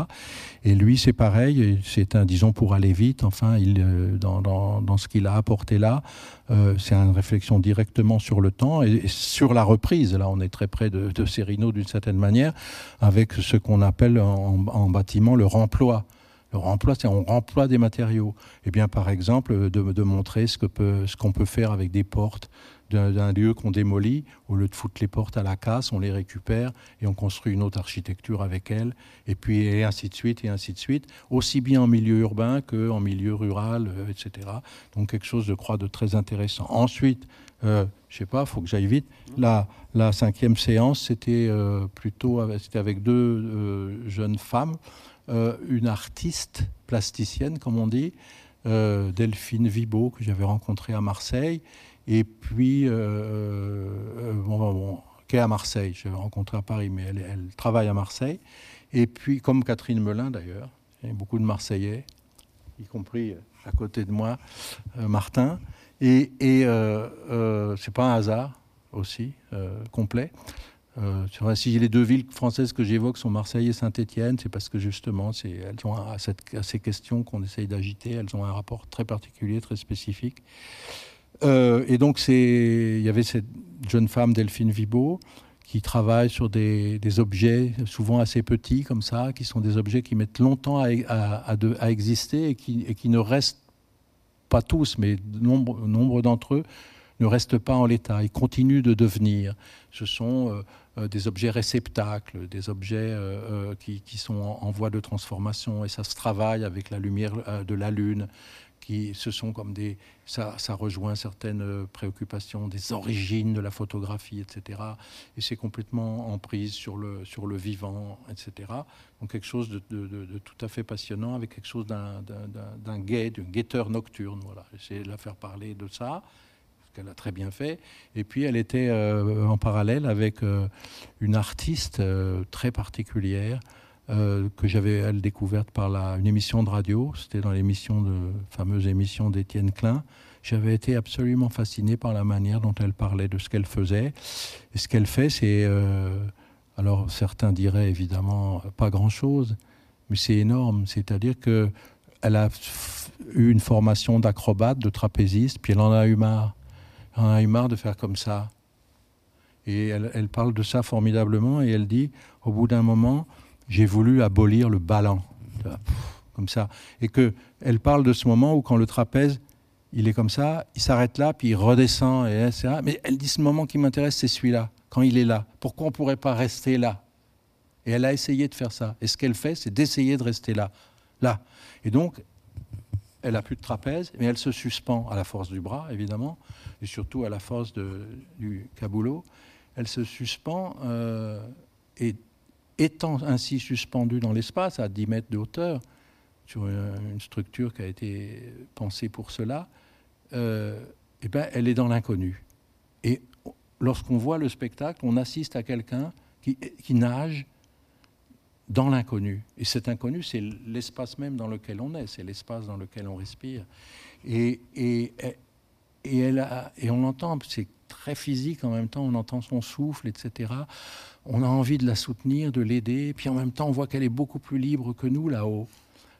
Et lui, c'est pareil, c'est un, disons, pour aller vite, enfin, il, euh, dans, dans, dans ce qu'il a apporté là, c'est une réflexion directement sur le temps et, sur la reprise. Là, on est très près de, de d'une certaine manière, avec ce qu'on appelle en, en bâtiment le remploi. Le remploi, on remploie des matériaux. Et eh bien, par exemple, de, montrer ce qu'on peut, faire avec des portes d'un lieu qu'on démolit, au lieu de foutre les portes à la casse, on les récupère et on construit une autre architecture avec elles, et puis et ainsi de suite, et ainsi de suite, aussi bien en milieu urbain qu'en milieu rural, euh, etc. Donc quelque chose, je crois, de très intéressant. Ensuite, euh, je sais pas, il faut que j'aille vite. La, la cinquième séance, c'était euh, plutôt c'était avec deux euh, jeunes femmes. Euh, une artiste plasticienne, comme on dit, euh, Delphine Vibo, que j'avais rencontrée à Marseille, et puis, euh, bon, bon, qui est à Marseille, je l'ai rencontrée à Paris, mais elle, travaille à Marseille, et puis, comme Catherine Melin d'ailleurs, il y a beaucoup de Marseillais, y compris à côté de moi, Martin, et, et c'est pas un hasard aussi, complet. Euh, si les deux villes françaises que j'évoque sont Marseille et Saint-Étienne, c'est parce que justement, elles ont à, ces questions qu'on essaye d'agiter, elles ont un rapport très particulier, très spécifique. Euh, et donc, il y avait cette jeune femme, Delphine Vibo, qui travaille sur des, objets souvent assez petits comme ça, qui sont des objets qui mettent longtemps à, à, exister et qui, ne restent pas tous, mais nombre d'entre eux ne restent pas en l'état, ils continuent de devenir. Ce sont euh, euh, des objets réceptacles, des objets euh, qui, sont en, voie de transformation, et ça se travaille avec la lumière de la Lune, qui ce sont comme des ça, ça rejoint certaines préoccupations des origines de la photographie, etc. Et c'est complètement en prise sur le sur le vivant, etc. Donc quelque chose de, de, tout à fait passionnant avec quelque chose d'un gai, d'un guetteur nocturne. Voilà, j'essaie de la faire parler de ça qu'elle a très bien fait. Et puis elle était euh, en parallèle avec euh, une artiste très particulière euh, que j'avais elle découverte par une émission de radio. C'était dans l'émission de fameuse émission d'Étienne Klein. J'avais été absolument fasciné par la manière dont elle parlait de ce qu'elle faisait. Et ce qu'elle fait, c'est euh, alors certains diraient évidemment pas grand-chose, mais c'est énorme. C'est-à-dire que elle a eu une formation d'acrobate, de trapéziste, puis elle en a eu marre. En a eu marre de faire comme ça. Et elle, parle de ça formidablement et elle dit, au bout d'un moment, j'ai voulu abolir le ballon, comme ça. Et que elle parle de ce moment où quand le trapèze, il est comme ça, il s'arrête là, puis il redescend, et etc. Mais elle dit ce moment qui m'intéresse, c'est celui-là, quand il est là. Pourquoi on ne pourrait pas rester là? Et elle a essayé de faire ça. Et ce qu'elle fait, c'est d'essayer de rester là. Là. Et donc, elle a plus de trapèze, mais elle se suspend à la force du bras, évidemment, et surtout à la force du caboulot. Elle se suspend euh, et étant ainsi suspendue dans l'espace à 10 mètres de hauteur, sur une, structure qui a été pensée pour cela, euh, eh ben, elle est dans l'inconnu. Et lorsqu'on voit le spectacle, on assiste à quelqu'un qui, nage dans l'inconnu. Et cet inconnu, c'est l'espace même dans lequel on est, c'est l'espace dans lequel on respire. Et, et, et, elle et on l'entend, c'est très physique en même temps, on entend son souffle, etc on a envie de la soutenir, de l'aider, puis en même temps on voit qu'elle est beaucoup plus libre que nous là-haut,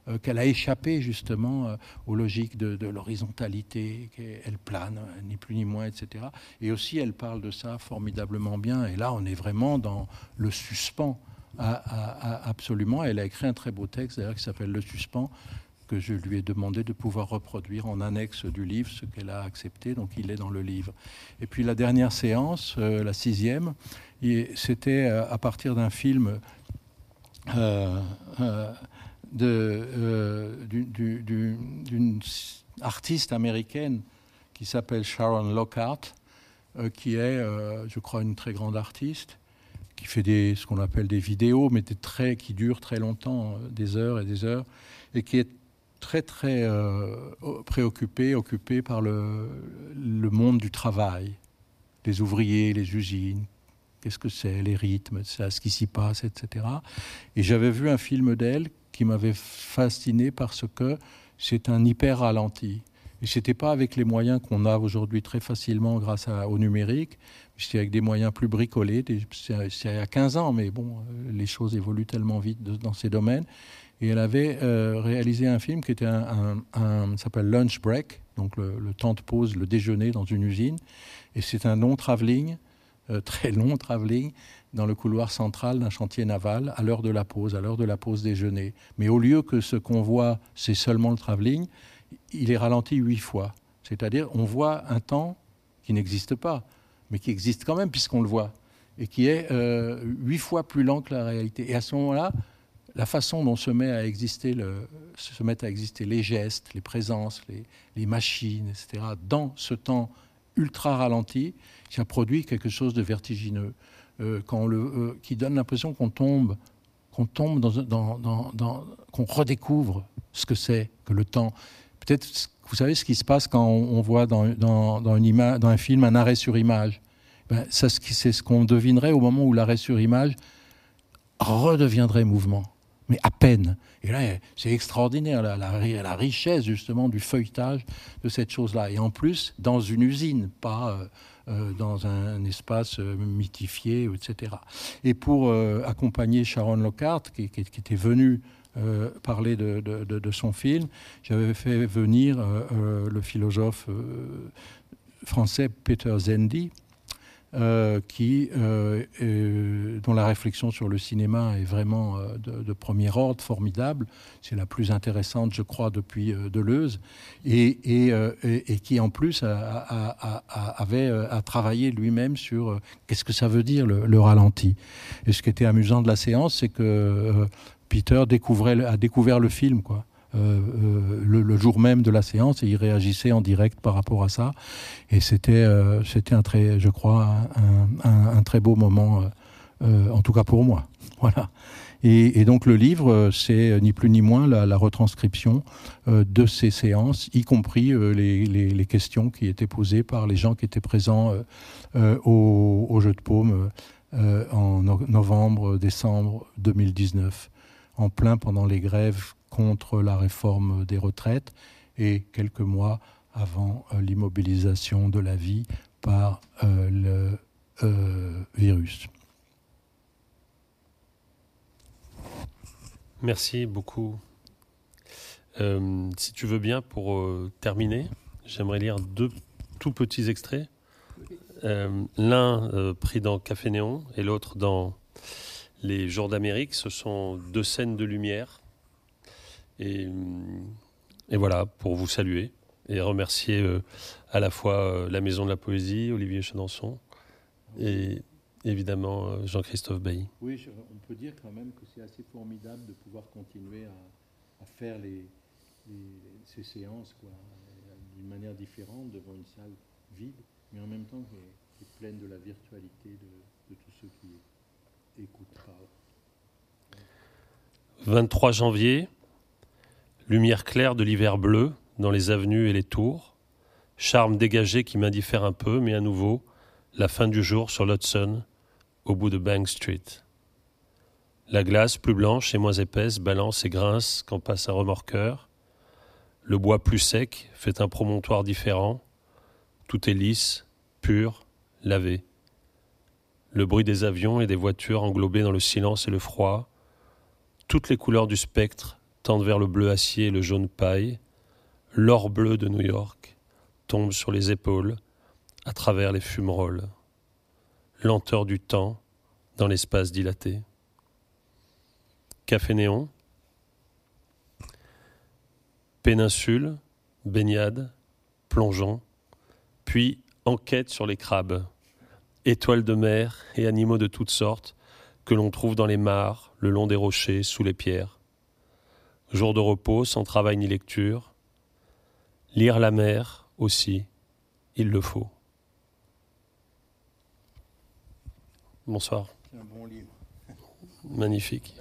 euh, qu'elle a échappé justement euh, aux logiques de, l'horizontalité, qu'elle plane, ni plus ni moins, etc. Et aussi elle parle de ça formidablement bien, et là on est vraiment dans le suspens. Absolument, elle a écrit un très beau texte d'ailleurs qui s'appelle Le suspens, que je lui ai demandé de pouvoir reproduire en annexe du livre, ce qu'elle a accepté, donc il est dans le livre. Et puis la dernière séance, euh, la sixième, c'était euh, à partir d'un film euh, d'une artiste américaine qui s'appelle Sharon Lockhart, qui est, je crois, une très grande artiste qui fait des, ce qu'on appelle des vidéos, mais des traits qui durent très longtemps, des heures et des heures, et qui est très très euh, préoccupé, occupé par le, le, monde du travail, les ouvriers, les usines, qu'est-ce que c'est, les rythmes, ce qui s'y passe, etc. Et j'avais vu un film d'elle qui m'avait fasciné parce que c'est un hyper ralenti. Et c'était pas avec les moyens qu'on a aujourd'hui très facilement grâce au numérique, c'était avec des moyens plus bricolés. C'est il y a 15 ans, mais bon, euh, les choses évoluent tellement vite dans ces domaines. Et elle avait euh, réalisé un film qui s'appelle Lunch Break, donc le, temps de pause, le déjeuner dans une usine. Et c'est un long travelling, euh, très long travelling, dans le couloir central d'un chantier naval à l'heure de la pause, à l'heure de la pause déjeuner. Mais au lieu que ce qu'on voit, c'est seulement le travelling, il est ralenti huit fois. C'est-à-dire, on voit un temps qui n'existe pas, mais qui existe quand même puisqu'on le voit, et qui est euh, huit fois plus lent que la réalité. Et à ce moment-là, la façon dont se, met à exister mettent à exister les gestes, les présences, les, machines, etc., dans ce temps ultra ralenti, ça produit quelque chose de vertigineux, euh, euh, qui donne l'impression qu'on tombe, qu'on tombe qu'on redécouvre ce que c'est que le temps. Peut-être, vous savez ce qui se passe quand on, voit dans, une dans, un film un arrêt sur image? Ben, c'est ce qu'on devinerait au moment où l'arrêt sur image redeviendrait mouvement mais à peine. Et là, c'est extraordinaire, la, la, richesse justement du feuilletage de cette chose-là. Et en plus, dans une usine, pas euh, euh, dans un, espace euh, mythifié, etc. Et pour accompagner Sharon Lockhart, qui, était venue parler de, son film, j'avais fait venir le philosophe français Peter Zendi, euh, qui, euh, dont la réflexion sur le cinéma est vraiment euh, de, premier ordre, formidable. C'est la plus intéressante, je crois, depuis Deleuze, et, qui en plus avait à travailler lui-même sur qu'est-ce que ça veut dire le, ralenti. Et ce qui était amusant de la séance, c'est que Peter a découvert le film, quoi le, jour même de la séance et il réagissait en direct par rapport à ça. Et c'était, c'était un très, je crois, un, très beau moment, en tout cas pour moi. Voilà. Et, donc le livre, c'est ni plus ni moins la, retranscription de ces séances, y compris les, questions qui étaient posées par les gens qui étaient présents au, au, jeu de paume euh, en novembre, décembre 2019, en plein pendant les grèves contre la réforme des retraites et quelques mois avant euh, l'immobilisation de la vie par euh, le virus. Merci beaucoup. si tu veux bien, pour terminer, j'aimerais lire deux tout petits extraits. Euh, l'un euh, pris dans Café Néon et l'autre dans Les Jours d'Amérique. Ce sont deux scènes de lumière. Et, voilà, pour vous saluer et remercier euh, à la fois la Maison de la Poésie, Olivier Chenançon, et évidemment Jean-Christophe Bailly. Oui, on peut dire quand même que c'est assez formidable de pouvoir continuer à, faire ces séances d'une manière différente devant une salle vide mais en même temps qui est, pleine de la virtualité de, tous ceux qui écoutent. 23 janvier, lumière claire de l'hiver bleu dans les avenues et les tours, charme dégagé qui m'indiffère un peu, mais à nouveau, la fin du jour sur l'Hudson, au bout de Bank Street. La glace, plus blanche et moins épaisse, balance et grince quand passe un remorqueur. Le bois plus sec fait un promontoire différent, tout est lisse, pur, lavé. Le bruit des avions et des voitures englobées dans le silence et le froid. Toutes les couleurs du spectre tendent vers le bleu acier et le jaune paille. L'or bleu de New York tombe sur les épaules à travers les fumerolles. Lenteur du temps dans l'espace dilaté. Café néon. Péninsule, baignade, plongeon puis enquête sur les crabes, étoiles de mer et animaux de toutes sortes que l'on trouve dans les mares, le long des rochers, sous les pierres. Jour de repos, sans travail ni lecture. Lire la mer aussi, il le faut. Bonsoir. Un bon livre. Magnifique.